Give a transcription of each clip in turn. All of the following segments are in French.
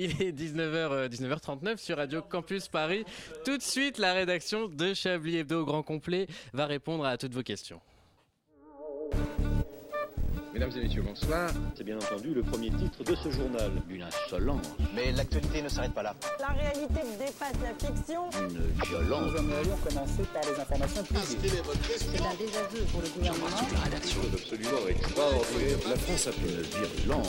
Il est 19h, 19h39 sur Radio Campus Paris. Tout de suite, la rédaction de Chablis Hebdo au grand complet va répondre à toutes vos questions. Mesdames et messieurs, bonsoir. C'est bien entendu le premier titre de ce journal. Une insolence. Mais l'actualité ne s'arrête pas là. La réalité dépasse la fiction. Une violence. Nous aimerions commencer par les informations privées. C'est un désaveu pour le gouvernement. La rédaction est absolument extraordinaire. La France a fait une virulence.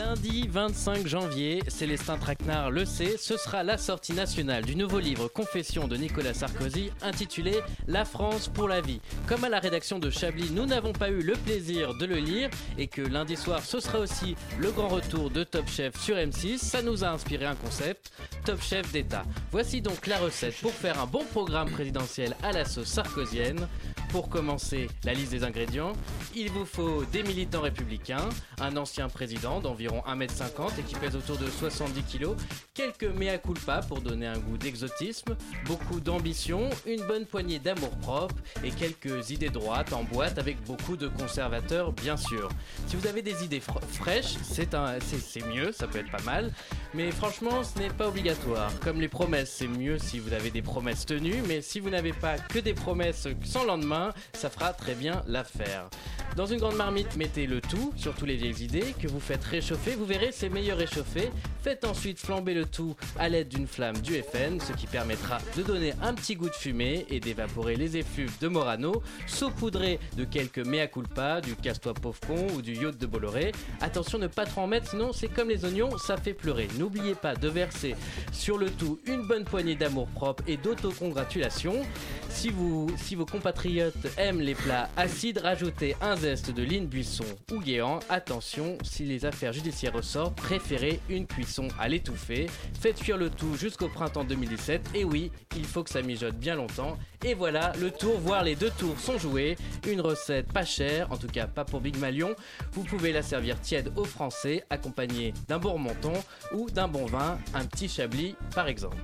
Lundi 25 janvier, Célestin Traquenard le sait, ce sera la sortie nationale du nouveau livre Confession de Nicolas Sarkozy intitulé La France pour la vie. Comme à la rédaction de Chablis, nous n'avons pas eu le plaisir de le lire et que lundi soir ce sera aussi le grand retour de Top Chef sur M6, ça nous a inspiré un concept, Top Chef d'État. Voici donc la recette pour faire un bon programme présidentiel à la sauce sarkozienne. Pour commencer, la liste des ingrédients, il vous faut des militants républicains, un ancien président d'environ 1m50 et qui pèse autour de 70 kg, quelques mea culpa pour donner un goût d'exotisme, beaucoup d'ambition, une bonne poignée d'amour propre et quelques idées droites en boîte avec beaucoup de conservateurs bien sûr. Si vous avez des idées fraîches, c'est mieux, ça peut être pas mal, mais franchement ce n'est pas obligatoire. Comme les promesses, c'est mieux si vous avez des promesses tenues, mais si vous n'avez pas que des promesses sans lendemain, ça fera très bien l'affaire. Dans une grande marmite, mettez le tout, surtout les vieilles idées, que vous faites réchauffer. Vous verrez, c'est meilleur réchauffé. Faites ensuite flamber le tout à l'aide d'une flamme du FN, ce qui permettra de donner un petit goût de fumée et d'évaporer les effluves de Morano, saupoudré de quelques mea culpa, du casse-toi pauvre con ou du yacht de Bolloré. Attention, ne pas trop en mettre, sinon c'est comme les oignons, ça fait pleurer. N'oubliez pas de verser sur le tout une bonne poignée d'amour propre et d'autocongratulation. Si, si vos compatriotes aiment les plats acides, rajoutez un zeste de Line Buisson ou Guéant. Attention, si les affaires judiciaires ressortent, préférez une cuisson à l'étouffer. Faites cuire le tout jusqu'au printemps 2017. Et oui, il faut que ça mijote bien longtemps. Et voilà, le tour, voire les deux tours sont joués. Une recette pas chère, en tout cas pas pour Big Malion. Vous pouvez la servir tiède aux Français, accompagnée d'un bon remonton ou d'un bon vin, un petit chablis par exemple.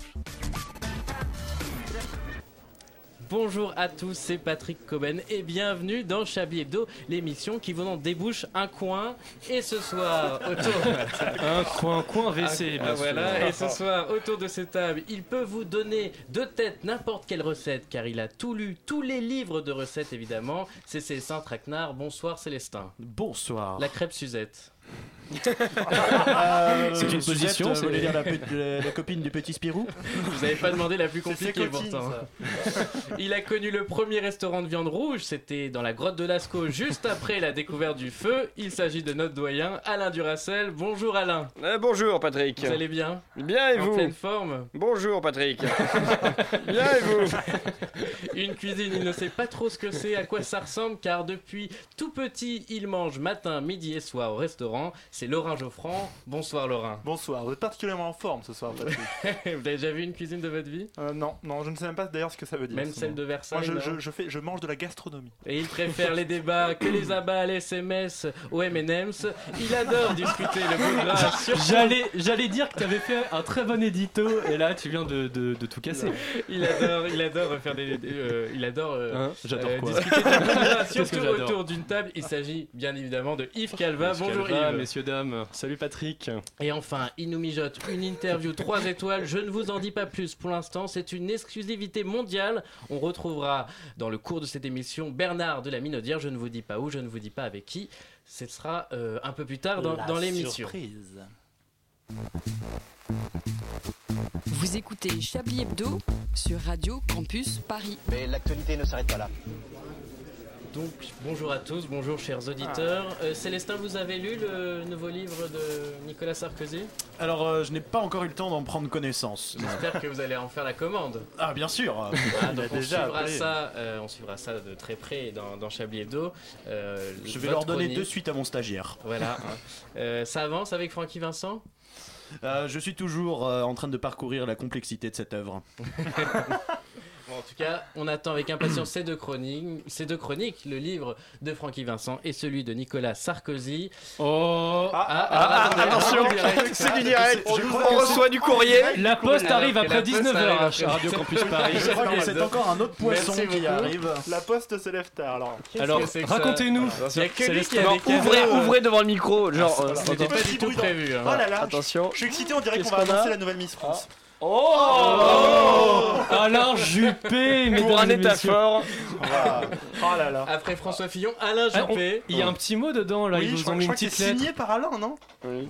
Bonjour à tous, c'est Patrick Coben et bienvenue dans Chablis Hebdo, l'émission qui vous en débouche un coin. Et ce soir, autour. un coin, coin WC, bien ah, Voilà, et ce soir, autour de cette table, il peut vous donner de tête n'importe quelle recette, car il a tout lu, tous les livres de recettes évidemment. C'est Célestin Traquenard. Bonsoir Célestin. Bonsoir. La crêpe Suzette. Euh, c'est une position, c'est dire la, la, copine du petit Spirou. Vous n'avez pas demandé la plus compliquée pourtant. Il a connu le premier restaurant de viande rouge, c'était dans la grotte de Lascaux, juste après la découverte du feu. Il s'agit de notre doyen Alain Duracel. Bonjour Alain. Euh, bonjour Patrick. Vous allez bien? Bien et en vous? En pleine forme? Bonjour Patrick. bien et vous? Une cuisine, il ne sait pas trop ce que c'est, à quoi ça ressemble, car depuis tout petit, il mange matin, midi et soir au restaurant c'est Laurent Geoffrand. Bonsoir Laurent. Bonsoir, vous êtes particulièrement en forme ce soir, Patrick. vous avez déjà vu une cuisine de votre vie? Euh, Non, non, je ne sais même pas d'ailleurs ce que ça veut dire. Même celle de Versailles Moi, je, je, fais, je mange de la gastronomie. Et il préfère les débats que les abats, les SMS aux M&M's. Il adore discuter le gras. J'allais, j'allais dire que tu avais fait un très bon édito et là tu viens de, de, tout casser. Il adore, il adore faire des, euh, il adore, euh, hein? J'adore quoi? discuter de surtout autour d'une table. Il s'agit bien évidemment de Yves Calva. Bonjour Calva, Yves. Messieurs dames, salut Patrick. Et enfin, il nous mijote une interview 3 étoiles. Je ne vous en dis pas plus pour l'instant. C'est une exclusivité mondiale. On retrouvera dans le cours de cette émission Bernard de la Minaudière. Je ne vous dis pas où, je ne vous dis pas avec qui. Ce sera euh, un peu plus tard dans, dans l'émission. Surprise. Vous écoutez Chablis Hebdo sur Radio Campus Paris. Mais l'actualité ne s'arrête pas là. Donc, bonjour à tous, bonjour chers auditeurs. Euh, Célestin, vous avez lu le nouveau livre de Nicolas Sarkozy? Alors, euh, je n'ai pas encore eu le temps d'en prendre connaissance. J'espère que vous allez en faire la commande. Ah, bien sûr Ah, donc on, suivra ça, euh, on suivra ça de très près dans, dans Chablis Hebdo. Je vais leur donner chronique. de suite à mon stagiaire. Voilà. Ça avance avec Francky Vincent? Je suis toujours en train de parcourir la complexité de cette œuvre. Bon, tout cas, on attend avec impatience ces deux chroniques, ces deux chroniques, le livre de Francky Vincent et celui de Nicolas Sarkozy. Oh Ah, Ah, attendez, attention, en c'est du direct. On reçoit du courrier. La poste arrive après la poste 19h arrive à après Radio Campus Paris. Je crois que c'est encore un autre poisson Merci qui arrive. La poste se lève tard alors. Racontez-nous. Ouvrez, ouvrez devant le micro. Genre, euh, Ce n'était pas du tout prévu. hein. Oh attention. je suis excité, on dirait qu'on va annoncer la nouvelle Miss France. Oh Alain Juppé, Pour un métaphore. Oh là là. Après François Fillon, Alain Ah, on- Juppé. Il y a un petit mot dedans là, Oui, ils je vous crois, ont je mis une crois que c'est petite lettre. signé par Alain, non?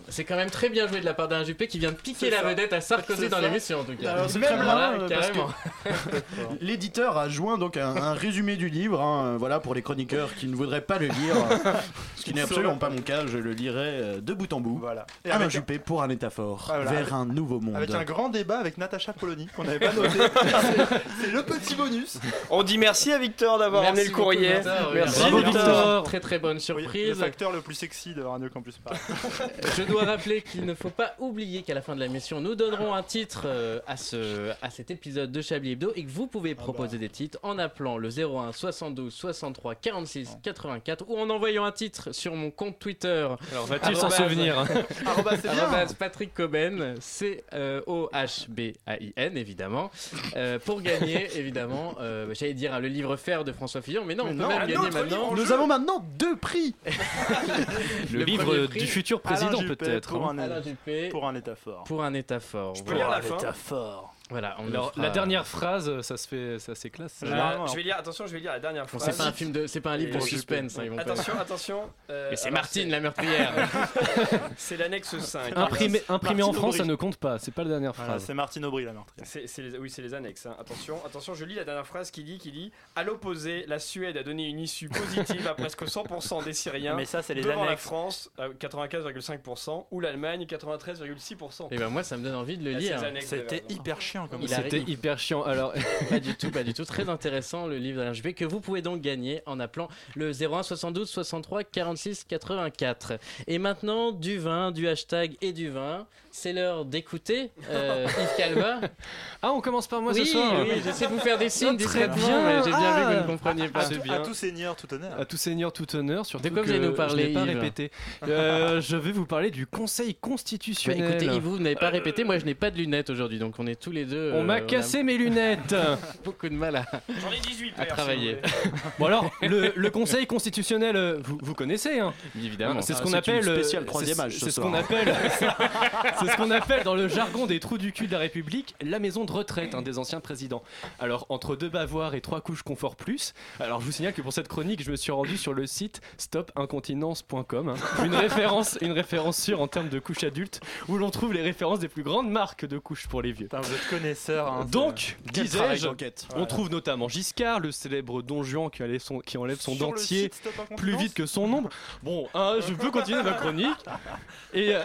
C'est quand même très bien joué de la part d'Alain Juppé qui vient de piquer C'est la ça. vedette à Sarkozy C'est dans ça. l'émission en tout cas. Alors, c'est Même très là, parce carrément. L'éditeur a joint donc un, un résumé du livre, hein, euh, voilà pour les chroniqueurs qui ne voudraient pas le lire, ce qui n'est absolument pas mon cas, je le lirai euh, de bout en bout. Voilà. Et Alain avec, Juppé pour un métaphore Ah, voilà. vers un nouveau monde. avec un grand débat avec Natacha Polony qu'on n'avait pas noté. C'est- le petit bonus. On dit merci à Victor d'avoir amené le courrier. Victor. Merci Bravo, Victor. Victor. Très très bonne Oui, le surprise. facteur le plus sexy de Radio Campus Paris. Je dois rappeler qu'il ne faut pas oublier qu'à la fin de la mission, nous donnerons un titre euh, à, ce, à cet épisode de Chablis Hebdo et que vous pouvez proposer des titres en appelant le 01 72 63 46 84 ou en envoyant un titre sur mon compte Twitter. Alors va-t-il s'en souvenir Patrick Coben, C-O-H-B-A-I-N évidemment, euh, pour gagner évidemment, euh, j'allais dire hein, le livre fer de François Fillon, mais non, Mais on peut non, même gagner maintenant. Nous jeu. avons maintenant deux prix Le Le livre prix, du futur président peut-être. Pour hein. pour un état fort. pour un état fort. peux lire la fin? Métaphore. Voilà, on Alors fera. la dernière phrase, ça se fait, ça c'est classe. Euh. Généralement, Je vais lire, attention, je vais lire la dernière Bon, phrase. c'est pas un film de, c'est pas un livre de suspense. hein, ils vont pas- Attention, attention. euh, Mais c'est Martine la meurtrière. C'est l'annexe 5. Imprimé, imprimé en France, ça ne compte pas. C'est pas la dernière Voilà, phrase. c'est Martine Aubry la meurtrière. C'est, c'est les- oui, c'est les annexes. hein. Attention, attention, je lis la dernière phrase qui dit, qui dit À l'opposé, la Suède a donné une issue positive à presque 100% des Syriens. Mais ça, c'est les devant la annexes. France, à 95,5%, ou l'Allemagne, 93,6%. Et ben moi, ça me donne envie de le lire. C'était hyper chiant comme Il ça. a- C'était hyper chiant. Alors, Pas du tout, pas du tout. Très intéressant le livre d'Alain Juppé que vous pouvez donc gagner en appelant le 01 72 63 46 84. Et maintenant, du vin, du hashtag et du vin. C'est l'heure d'écouter euh, Yves Calva. ah, on commence par moi oui, ce soir. oui, j'essaie de vous faire des signes Ah, très bien. mais j'ai bien vu que vous Ah. ne compreniez pas. À bien. tout seigneur, tout honneur. À tout seigneur, tout honneur. Surtout De quoi vous allez nous parler, Je pas Yves répété. Euh, je vais vous parler du Conseil Bah, constitutionnel. écoutez, Yves, vous n'avez pas répété. Moi, je n'ai pas de lunettes aujourd'hui, donc on est tous les deux. on euh, m'a a cassé mes lunettes. beaucoup de mal à, J'en ai 18 à paires, travailler. bon alors, le, le Conseil constitutionnel, euh, vous, vous connaissez, hein Évidemment. C'est ce Ah, qu'on appelle euh, c'est- troisième âge ce C'est ce qu'on appelle, c'est ce qu'on appelle dans le jargon des trous du cul de la République la maison de retraite hein, des anciens présidents. Alors entre deux bavoirs et trois couches confort plus. Alors je vous signale que pour cette chronique, je me suis rendu sur le site stopincontinence.com, hein. une référence, une référence sûre en termes de couches adultes, où l'on trouve les références des plus grandes marques de couches pour les vieux. Putain, vous êtes connaisseur. hein, Donc, disais-je, on trouve notamment Giscard, le célèbre Don Juan qui enlève son, qui enlève son Sur le dentier plus vite que son ombre. Bon, hein, je peux continuer ma chronique. Et euh,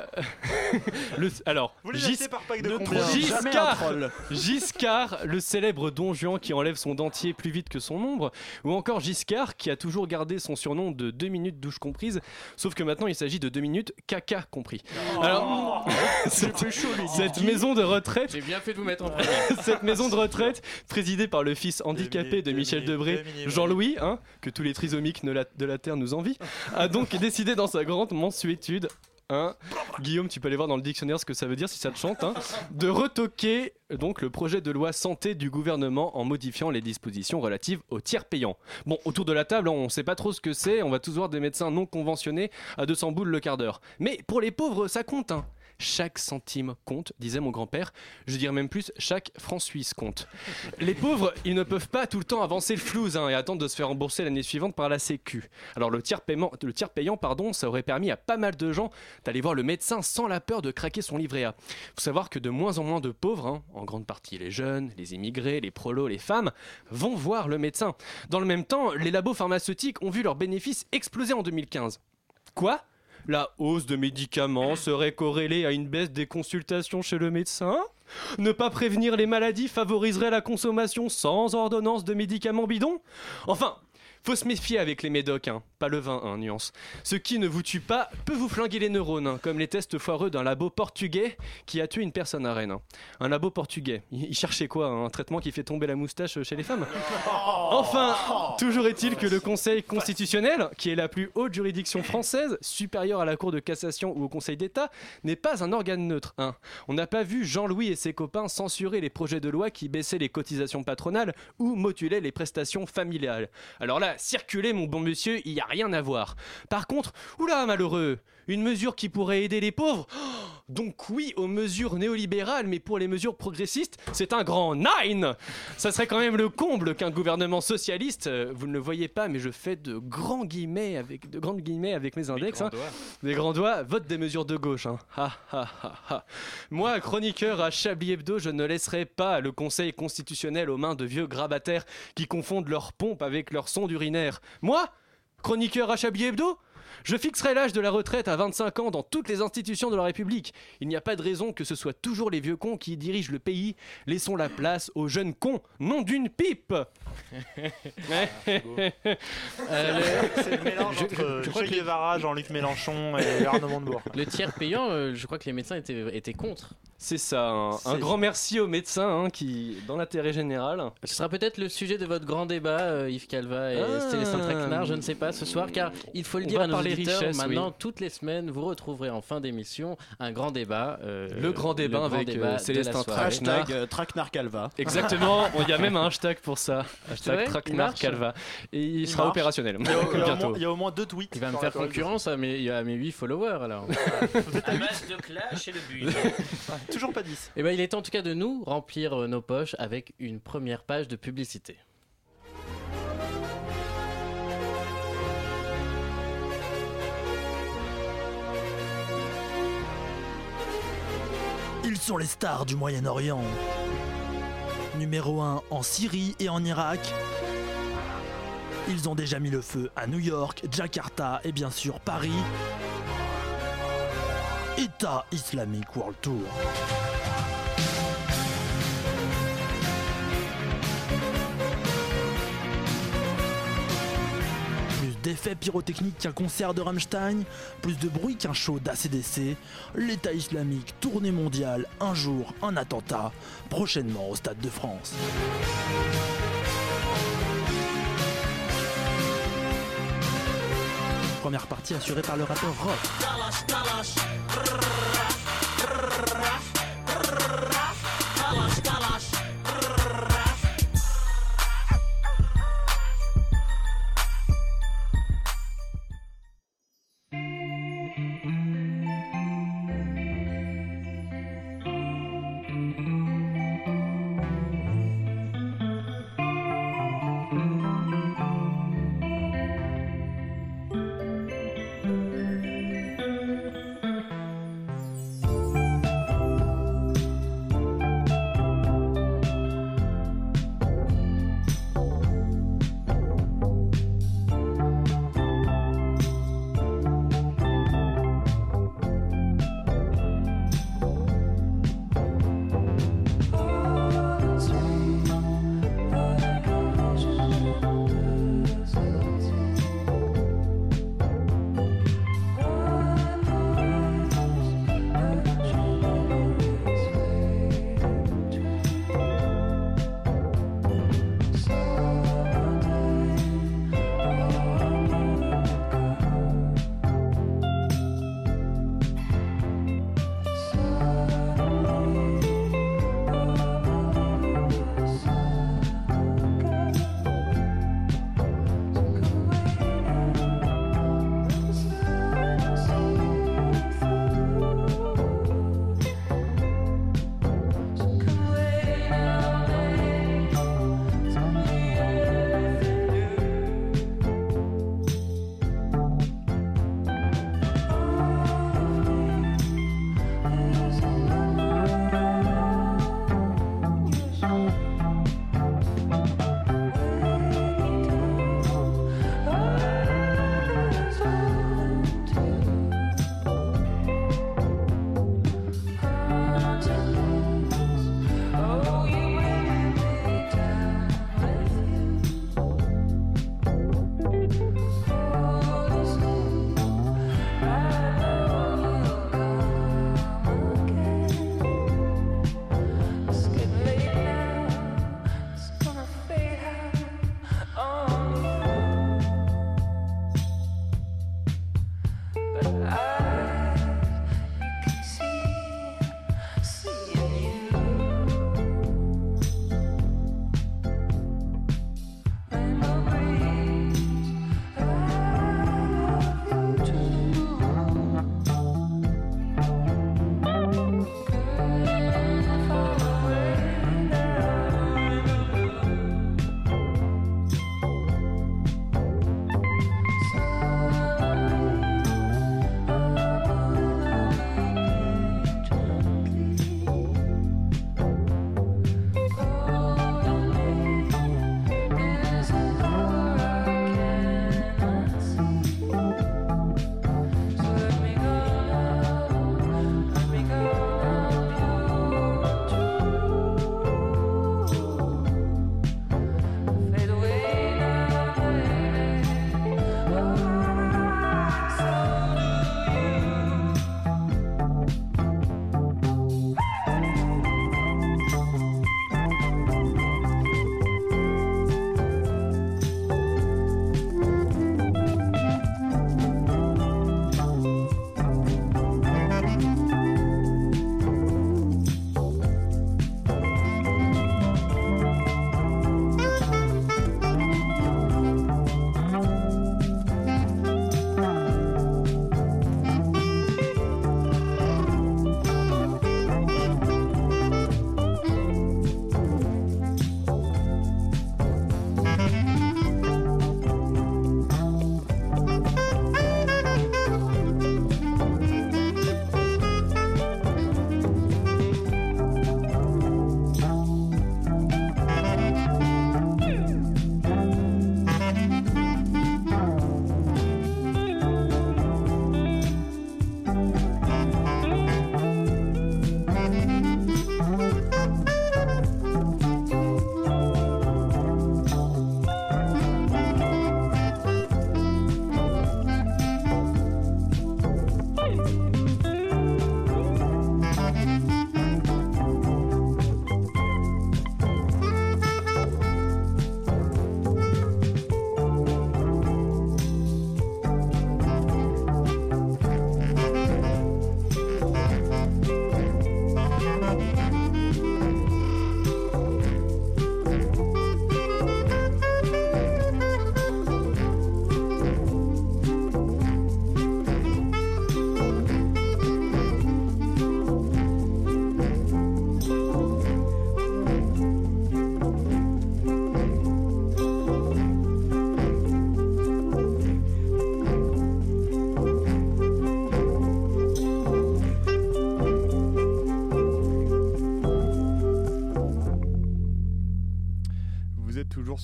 le, alors, Vous les Gis- achetez par pack de Ne combien trop Giscard. jamais un troll. Giscard, le célèbre Don Juan qui enlève son dentier plus vite que son ombre, ou encore Giscard qui a toujours gardé son surnom de 2 minutes douche comprise, sauf que maintenant il s'agit de 2 minutes caca compris. Alors, cette, cette maison de retraite J'ai bien fait de vous mettre en premier. cette maison de retraite, présidée par le fils handicapé de Michel Debré, Jean-Louis, hein, que tous les trisomiques de la, de la Terre nous envient, a donc décidé dans sa grande mensuétude, hein, Guillaume, tu peux aller voir dans le dictionnaire ce que ça veut dire si ça te chante, hein, de retoquer donc le projet de loi santé du gouvernement en modifiant les dispositions relatives aux tiers payants. Bon, autour de la table, hein, on ne sait pas trop ce que c'est, on va tous voir des médecins non conventionnés à 200 boules le quart d'heure. Mais pour les pauvres, ça compte, hein. Chaque centime compte, disait mon grand-père. Je dirais même plus, chaque franc suisse compte. Les pauvres, ils ne peuvent pas tout le temps avancer le flouze hein, et attendre de se faire rembourser l'année suivante par la Sécu. Alors le tiers, payant, pardon, ça aurait permis à pas mal de gens d'aller voir le médecin sans la peur de craquer son livret A. Faut savoir que de moins en moins de pauvres, hein, en grande partie les jeunes, les immigrés, les prolos, les femmes, vont voir le médecin. Dans le même temps, les labos pharmaceutiques ont vu leurs bénéfices exploser en 2015. Quoi? La hausse de médicaments serait corrélée à une baisse des consultations chez le médecin? Ne pas prévenir les maladies favoriserait la consommation sans ordonnance de médicaments bidons? Enfin, faut se méfier avec les médocs, hein. pas le vin, hein, nuance. Ce qui ne vous tue pas peut vous flinguer les neurones, hein, comme les tests foireux d'un labo portugais qui a tué une personne à Rennes. hein. Un labo portugais. Il cherchait quoi Un traitement qui fait tomber la moustache chez les femmes? Enfin, toujours est-il que le Conseil constitutionnel, qui est la plus haute juridiction française, supérieure à la Cour de cassation ou au Conseil d'État, n'est pas un organe neutre. hein. On n'a pas vu Jean-Louis et ses copains censurer les projets de loi qui baissaient les cotisations patronales ou modulaient les prestations familiales. Alors là, circuler, mon bon monsieur, il n'y a rien à voir. Par contre, oula, malheureux, une mesure qui pourrait aider les pauvres Oh, donc oui aux mesures néolibérales, mais pour les mesures progressistes, c'est un grand nine Ça serait quand même le comble qu'un gouvernement socialiste, euh, vous ne le voyez pas, mais je fais de grands guillemets avec de grandes guillemets avec mes index, grands hein. doigts. des grands doigts, vote des mesures de gauche. hein. Ha, ha, ha, ha. Moi, chroniqueur à Chablis Hebdo, je ne laisserai pas le Conseil constitutionnel aux mains de vieux grabataires qui confondent leur pompe avec leur sonde urinaire. Moi, chroniqueur à Chablis Hebdo je fixerai l'âge de la retraite à 25 ans dans toutes les institutions de la République. Il n'y a pas de raison que ce soit toujours les vieux cons qui dirigent le pays. Laissons la place aux jeunes cons, non d'une pipe. Euh, C'est le mélange Je- entre je- je crois Che que- Guevara, Jean-Luc Mélenchon et Arnaud Montebourg. Le tiers payant, euh, je crois que les médecins étaient, étaient contre. C'est ça, un, grand merci aux médecins hein, qui, dans l'intérêt général. Ce sera peut-être le sujet de votre grand débat, euh, Yves Calva et Ah. Célestin Traquenard, je ne sais pas ce soir, car il faut le dire à nos auditeurs, maintenant, oui. toutes les semaines, vous retrouverez en fin d'émission un grand débat. euh, Le grand débat le grand avec, débat euh, de Célestin. Traquenard. Hashtag euh, Traquenard Calva. Exactement, il y a même un hashtag pour ça. Hashtag Il Traquenard Calva. Et il, Il sera marche? opérationnel. Il y, a, il y a au bientôt. moins, il y a au moins deux tweets. Il va me faire concurrence à mes, à mes 8 followers alors. Un match de clash et le but. Toujours pas 10. Et ben, il est en tout cas de nous remplir euh, nos poches avec une première page de publicité. Ils sont les stars du Moyen-Orient. Numéro 1 en Syrie et en Irak. Ils ont déjà mis le feu à New York, Jakarta et bien sûr Paris. État islamique World Tour. Plus d'effets pyrotechniques qu'un concert de Rammstein, plus de bruit qu'un show d'ACDC, l'État islamique, tournée mondiale, un jour, un attentat, prochainement au Stade de France. Première partie assurée par le rappeur Rock.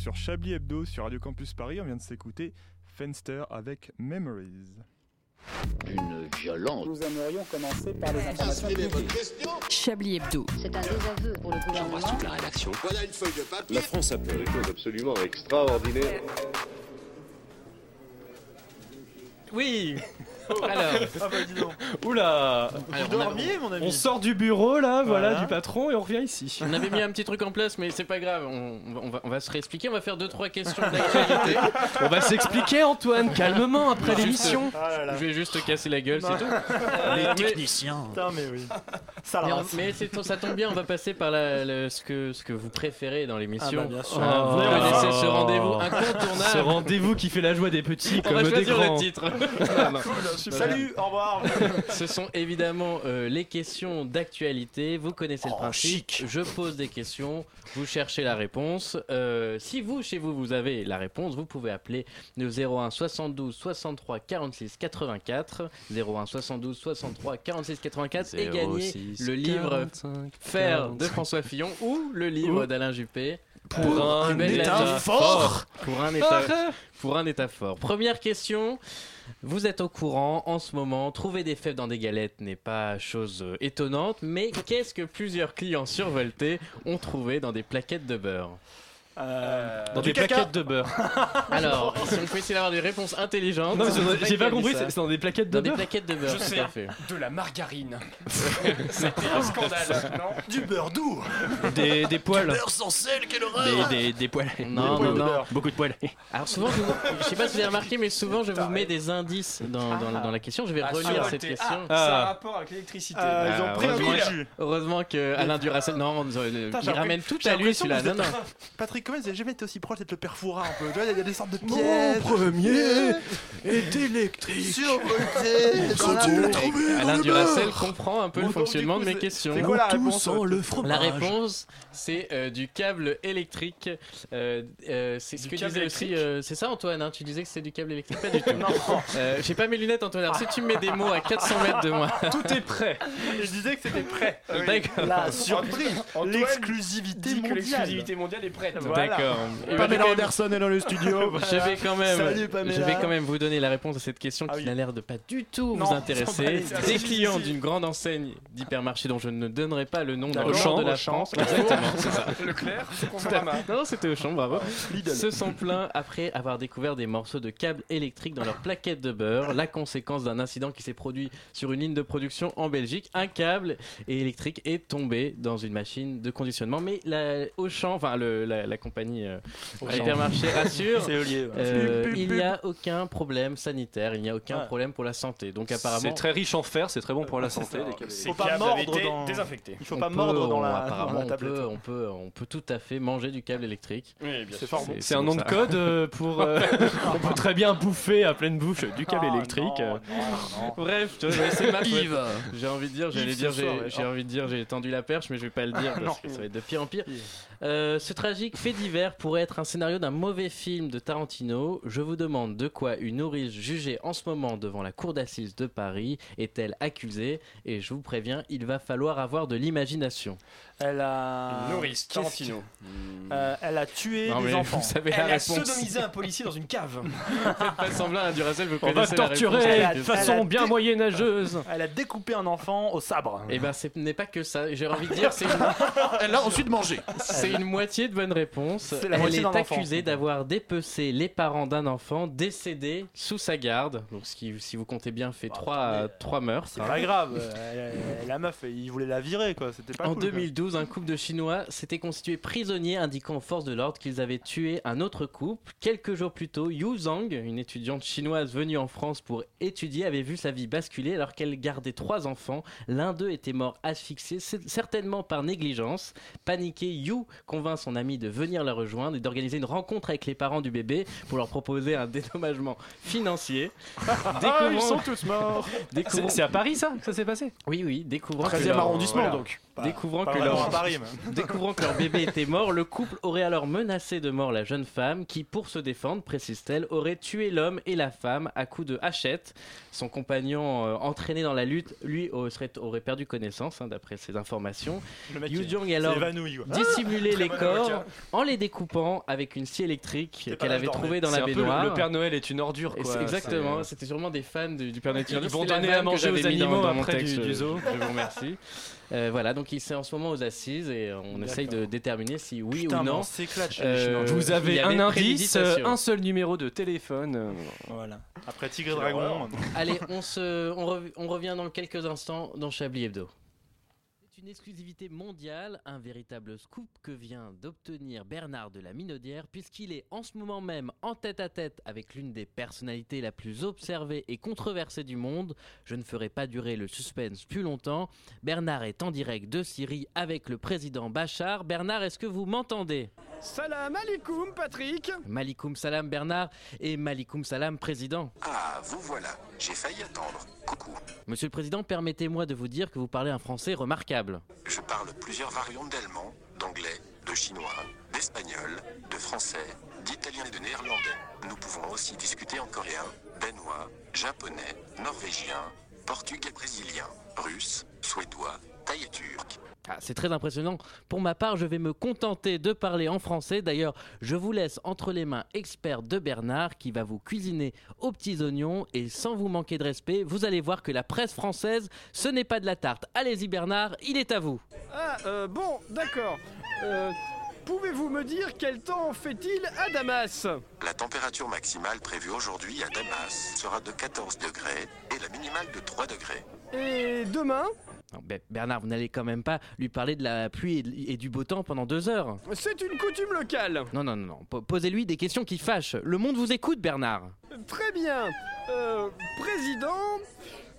Sur Chablis Hebdo sur Radio Campus Paris. On vient de s'écouter Fenster avec Memories. Une violence. Nous aimerions commencer par les informations publiques. Chablis Hebdo. C'est un désaveu pour le gouvernement. la rédaction. Voilà une feuille de papier. La France a fait des choses absolument extraordinaires. Oui Alors, Ah bah dis donc. Oula alors, on, a- dormiez, mon ami On sort du bureau là, voilà, Voilà. du patron et on revient ici. on avait mis un petit truc en place, mais c'est pas grave. On, on va, on va- on va se réexpliquer. On va faire deux trois questions d'actualité. On va s'expliquer Antoine, calmement après Juste- l'émission. Ah là là. Je vais juste te casser la gueule, c'est tout. Les Euh, mais- techniciens. Putain, mais oui. Ça Mais, la on- race. mais c'est- ça tombe bien, on va passer par la- le- ce, que, ce que vous préférez dans l'émission. Ah bah, bien sûr. Hein, vous Oh. connaissez ce rendez-vous Ce incontournable. rendez-vous qui fait la joie des petits On va comme des choisir grands. le titre. Salut, au revoir. Ce sont évidemment euh, les questions d'actualité. Vous connaissez le Oh, principe. chic. Je pose des questions, vous cherchez la réponse. Euh, si vous, chez vous, vous avez la réponse, vous pouvez appeler le 01 72 63 46 84. 01 72 63 46 84 et gagner le livre Faire de François Fillon ou le livre d'Alain Juppé. Pour Euh, un état la vie. fort. Pour un état, pour un état fort. Première question. Vous êtes au courant en ce moment, trouver des fèves dans des galettes n'est pas chose euh, étonnante, mais qu'est-ce que plusieurs clients survoltés ont trouvé dans des plaquettes de beurre? Euh, Dans du des caca. plaquettes de beurre. Alors, si on peut essayer d'avoir des réponses intelligentes. Non, mais c'est- j'ai pas compris, c'est c'est dans des plaquettes de Dans des beurre. plaquettes de beurre, Je tout sais. à fait. De la margarine. C'était un scandale, non Du beurre doux. Des, des poils. Beurre sans sel, quelle horreur. Des, des, des poils. Non, Des non, poils. non. Beaucoup de poils. Alors souvent, je, vous- je sais pas si vous avez remarqué, mais souvent je vous mets des indices dans, dans, dans la question. Je vais Ah, relire cette question. Ah, ça a un Ah. rapport avec l'électricité. Euh, ils ont Ah, pris un heureusement, jus. heureusement que Alain Duracell, non, euh, il ramène tout à lui celui-là. Non, non. êtes- Patrick, comment vous jamais été aussi proche d'être le père Fouras un peu Tu vois, il y a des sortes de Mon pièges. premier est électrique. Dans Alain beurre comprend un peu le fonctionnement de mes questions. c'est quoi la Tout réponse sans le fromage. La réponse, c'est euh, du câble électrique. Euh, euh, c'est ce que disait aussi. électrique euh, c'est ça, Antoine hein, Tu disais que c'est du câble électrique Pas du tout. non. J'ai pas mes lunettes, Antoine. Alors, si tu me mets des mots à 400 mètres de moi. Tout est prêt. Je disais que c'était prêt. D'accord. La surprise. L'exclusivité mondiale. l'exclusivité mondiale est prête. Voilà. D'accord. Pamela vais- Anderson est dans le studio. Je vais quand même, Salut, je vais quand même vous donner la réponse à cette question Ah qui oui. n'a l'air de pas du tout Non, vous intéresser. Des clients d'une grande enseigne d'hypermarché dont je ne donnerai pas le nom dans le nord de la Auchan. France. Exactement, c'est ça. Leclerc. Non, c'était Auchan, bravo. Lidl. Se sont plaints après avoir découvert des morceaux de câbles électriques dans leurs plaquettes de beurre. La conséquence d'un incident qui s'est produit sur une ligne de production en Belgique. Un câble électrique est tombé dans une machine de conditionnement. Mais la Auchan, enfin le- la, la compagnie euh, hypermarché rassure. C'est ouais. Euh, il n'y a aucun problème sanitaire, il n'y a aucun Ouais. problème pour la santé. Donc C'est apparemment, très riche en fer, c'est très bon pour la santé. les câbles Ces Faut pas mordre dans- désinfectés. Il faut on pas peut- mordre dans on- la, dans apparemment, la on peut, on peut, on peut tout à fait manger du câble électrique. Oui, C'est bon. C'est un nom de code euh, pour. euh, on peut très bien bouffer à pleine bouche du câble Ah, électrique. euh. Bref, c'est ma. J'ai envie de dire, j'allais dire, j'ai envie de dire, j'ai tendu la perche, mais je vais pas le dire parce que ça va être de pire en pire. Euh, ce tragique fait pourrait être un scénario d'un mauvais film de Tarantino. Je vous demande de quoi une nourrice jugée en ce moment devant la cour d'assises de Paris est-elle accusée? Et je vous préviens, il va falloir avoir de l'imagination. Elle a. Une nourrice, Tarantino. Euh, elle a tué Non, des mais enfants. vous savez Elle la a réponse. sodomisé un policier dans une cave. Faites pas semblant à Duracell, vous On va torturer réponse. Elle a- de façon a bien dé- moyenâgeuse. Elle a découpé un enfant au sabre. Eh ben, ce n'est pas que ça. J'ai envie de dire, c'est une, Elle a ensuite mangé. c'est une moitié de bonne réponse. La Elle est accusée d'avoir dépecé les parents d'un enfant décédé sous sa garde. Donc, ce qui, si vous comptez bien, fait trois, trois meurtres. C'est pas grave. la meuf, il voulait la virer quoi. C'était pas En cool, quoi. 2012, un couple de Chinois s'était constitué prisonnier, indiquant aux forces de l'ordre qu'ils avaient tué un autre couple. Quelques jours plus tôt, Yu Zhang, une étudiante chinoise venue en France pour étudier, avait vu sa vie basculer alors qu'elle gardait trois enfants. L'un d'eux était mort asphyxié, certainement par négligence. Paniqué, Yu convainc son ami de venir la rejoindre et d'organiser une rencontre avec les parents du bébé pour leur proposer un dédommagement financier. Ah, ils sont tous morts. C'est à Paris ça que ça s'est passé? Oui, oui, découvrant que 13e leur- arrondissement voilà. donc. Découvrant pas que, leur... à Paris, même. Découvrant que leur bébé était mort, le couple aurait alors menacé de mort la jeune femme qui, pour se défendre, précise-t-elle, aurait tué l'homme et la femme à coups de hachette. Son compagnon, euh, entraîné dans la lutte, lui serait- aurait perdu connaissance, hein, d'après ses informations. Yu il- Jong alors dissimulé Très les corps avocat. en les découpant avec une scie électrique qu'elle avait trouvée dans la le- baignoire. le Père Noël est une ordure, quoi. Exactement, c'était sûrement des fans du, du Père Noël. Ils vont donner à manger aux animaux après du- zoo. Je vous remercie. Euh, voilà, donc il est en ce moment aux assises et on essaye de déterminer si oui Putain, ou non. les euh. Vous avez un indice, un seul numéro de téléphone. Voilà. Après Tigre et Dragon. Allez, on, se, on, rev- on revient dans quelques instants dans Chablis Hebdo. C'est une exclusivité mondiale, un véritable scoop que vient d'obtenir Bernard de la Minaudière, puisqu'il est en ce moment même en tête à tête avec l'une des personnalités la plus observée et controversée du monde. Je ne ferai pas durer le suspense plus longtemps. Bernard est en direct de Syrie avec le président Bachar. Bernard, est-ce que vous m'entendez? Salam alaikum, Patrick. Malikoum salam Bernard et Malikoum salam président. Ah, vous voilà. J'ai failli attendre. Coucou. Monsieur le Président, permettez-moi de vous dire que vous parlez un français remarquable. Je parle plusieurs variantes d'allemand, d'anglais, de chinois, d'espagnol, de français, d'italien et de néerlandais. Nous pouvons aussi discuter en coréen, danois, japonais, norvégien, portugais brésilien, russe, suédois, Ah, c'est très impressionnant. Pour ma part, je vais me contenter de parler en français. D'ailleurs, je vous laisse entre les mains expertes de Bernard qui va vous cuisiner aux petits oignons et sans vous manquer de respect, vous allez voir que la presse française, ce n'est pas de la tarte. Allez-y Bernard, il est à vous. Ah, euh, bon, d'accord. Euh, Pouvez-vous me dire quel temps fait-il à Damas? La température maximale prévue aujourd'hui à Damas sera de 14 degrés et la minimale de 3 degrés. Et demain? Non, Bernard, vous n'allez quand même pas lui parler de la pluie et du beau temps pendant deux heures. C'est une coutume locale. Non, non, non, non. Po- Posez-lui des questions qui fâchent. Le monde vous écoute, Bernard. Très bien. Euh, président,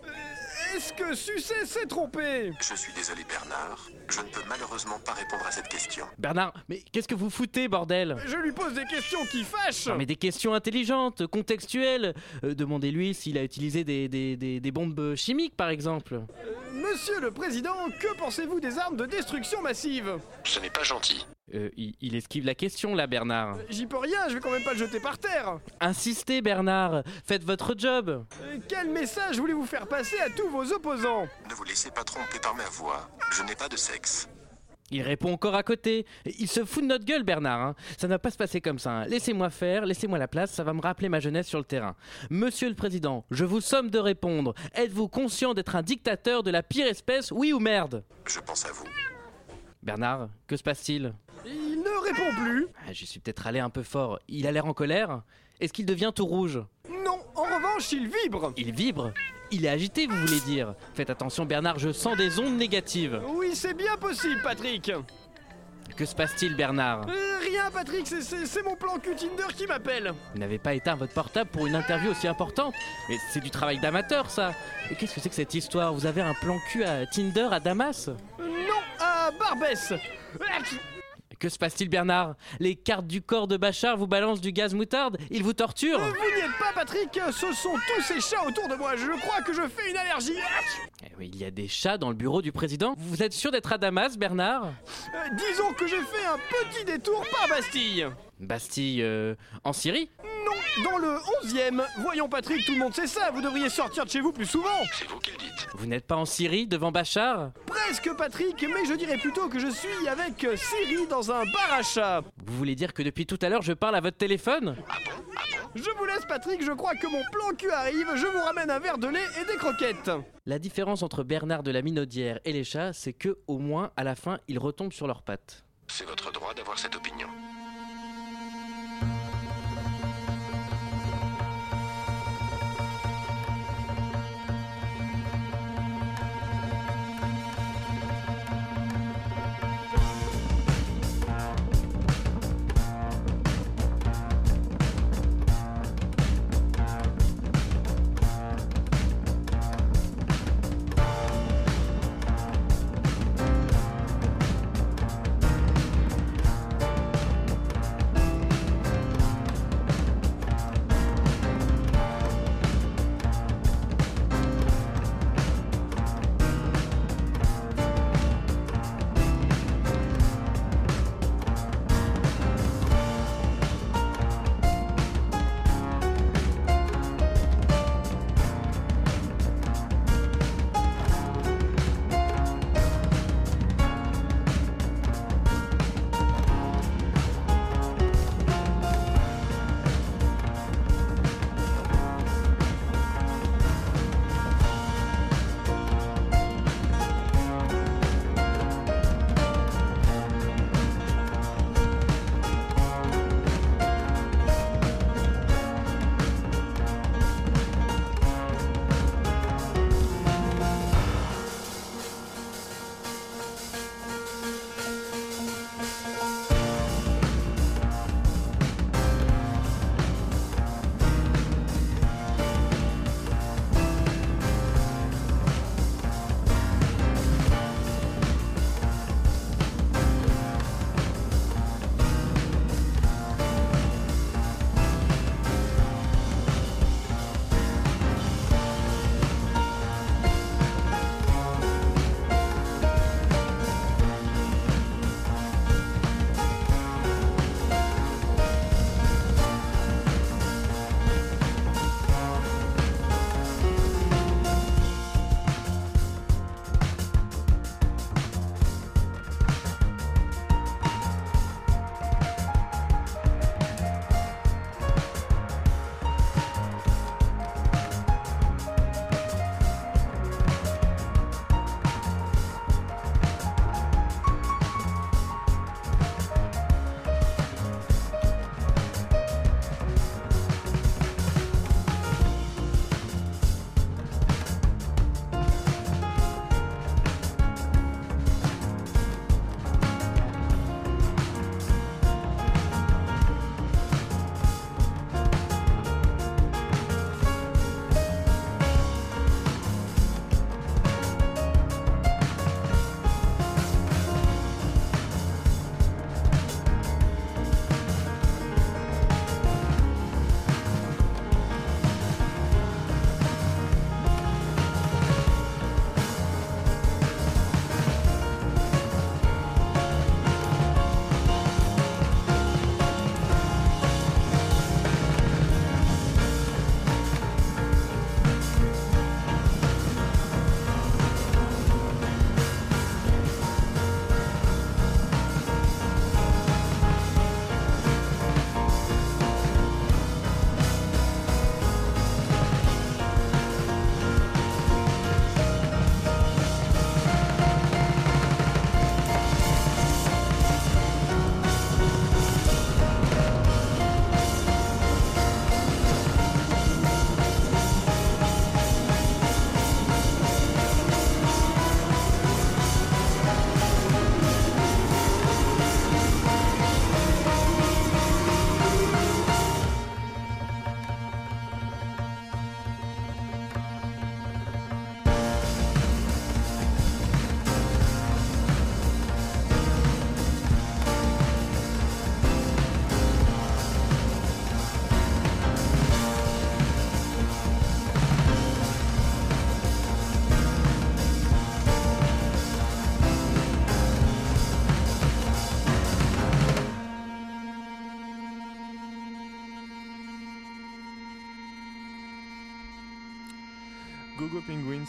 euh, est-ce que Sucet s'est trompé? Je suis désolé Bernard, je ne peux malheureusement pas répondre à cette question. Bernard, mais qu'est-ce que vous foutez, bordel? Je lui pose des questions qui fâchent. Non, mais des questions intelligentes, contextuelles. Euh, Demandez-lui s'il a utilisé des, des- des- des bombes chimiques, par exemple. Euh, Monsieur le Président, que pensez-vous des armes de destruction massive? Ce n'est pas gentil. Euh, il, il esquive la question, là, Bernard. J'y peux rien, je vais quand même pas le jeter par terre. Insistez, Bernard. Faites votre job. Euh, Quel message voulez-vous faire passer à tous vos opposants? Ne vous laissez pas tromper par ma voix, je n'ai pas de sexe. Il répond encore à côté. Il se fout de notre gueule, Bernard. hein. Ça ne va pas se passer comme ça. hein. Laissez-moi faire, laissez-moi la place, ça va me rappeler ma jeunesse sur le terrain. Monsieur le Président, je vous somme de répondre. Êtes-vous conscient d'être un dictateur de la pire espèce, oui ou merde? Je pense à vous. Bernard, que se passe-t-il? Il ne répond plus. Ah, J'y suis peut-être allé un peu fort. Il a l'air en colère Est-ce qu'il devient tout rouge? Non, en revanche, il vibre. Il vibre? Il est agité, vous voulez dire Faites attention, Bernard, je sens des ondes négatives. Oui, c'est bien possible, Patrick. Que se passe-t-il, Bernard Euh, rien, Patrick, c'est- mon plan Q Tinder qui m'appelle. Vous n'avez pas éteint votre portable pour une interview aussi importante Mais c'est du travail d'amateur, ça Et qu'est-ce que c'est que cette histoire? Vous avez un plan cul à Tinder à Damas? Non, à Barbès. Que se passe-t-il, Bernard? Les cartes du corps de Bachar vous balancent du gaz moutarde? Ils vous torturent Euh, Vous n'y êtes pas, Patrick. Ce sont tous ces chats autour de moi. Je crois que je fais une allergie. Eh oui, Il y a des chats dans le bureau du président Vous êtes sûr d'être à Damas, Bernard? Euh, disons que j'ai fait un petit détour par Bastille. Bastille, euh, en Syrie Non, dans le 11e. Voyons, Patrick, tout le monde sait ça. Vous devriez sortir de chez vous plus souvent. C'est vous qui le dites. Vous n'êtes pas en Syrie, devant Bachar Presque, Patrick, mais je dirais plutôt que je suis avec Siri dans un bar à chat. Vous voulez dire que depuis tout à l'heure je parle à votre téléphone Je vous laisse, Patrick. Je crois que mon plan Q arrive. Je vous ramène un verre de lait et des croquettes. La différence entre Bernard de la Minaudière et les chats, c'est que, au moins, à la fin, ils retombent sur leurs pattes. C'est votre droit d'avoir cette opinion.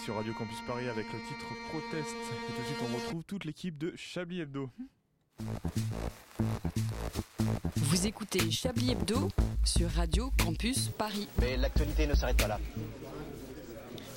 Sur Radio Campus Paris avec le titre Proteste. Et tout de suite, on retrouve toute l'équipe de Chablis Hebdo. Vous écoutez Chablis Hebdo sur Radio Campus Paris. Mais l'actualité ne s'arrête pas là.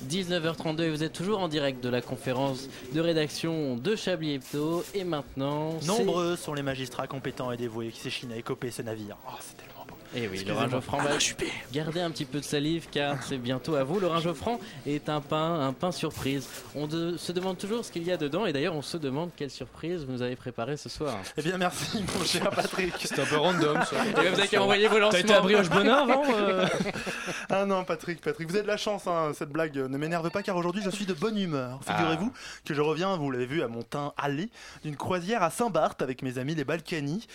19h32 et vous êtes toujours en direct de la conférence de rédaction de Chablis Hebdo et maintenant Nombreux sont les magistrats compétents et dévoués qui s'échinent à écoper ce navire. Oh, c'est tellement beau. Eh oui. Laurent Geoffrand Ah, va je suis payé. garder un petit peu de salive car c'est bientôt à vous. Laurent Geoffrand est un pain, un pain surprise. On de- se demande toujours ce qu'il y a dedans et d'ailleurs on se demande quelle surprise vous nous avez préparé ce soir. Eh bien, merci, mon cher Patrick. C'est un peu random ça. Et vous avez qu'à envoyer vos lancements. T'as été à Brioche Bonheur avant euh Ah non, Patrick, Patrick, vous avez de la chance, hein, cette blague ne m'énerve pas car aujourd'hui je suis de bonne humeur. Figurez-vous que je reviens, vous l'avez vu, à mon teint allé, d'une croisière à Saint-Barth avec mes amis les Balkany.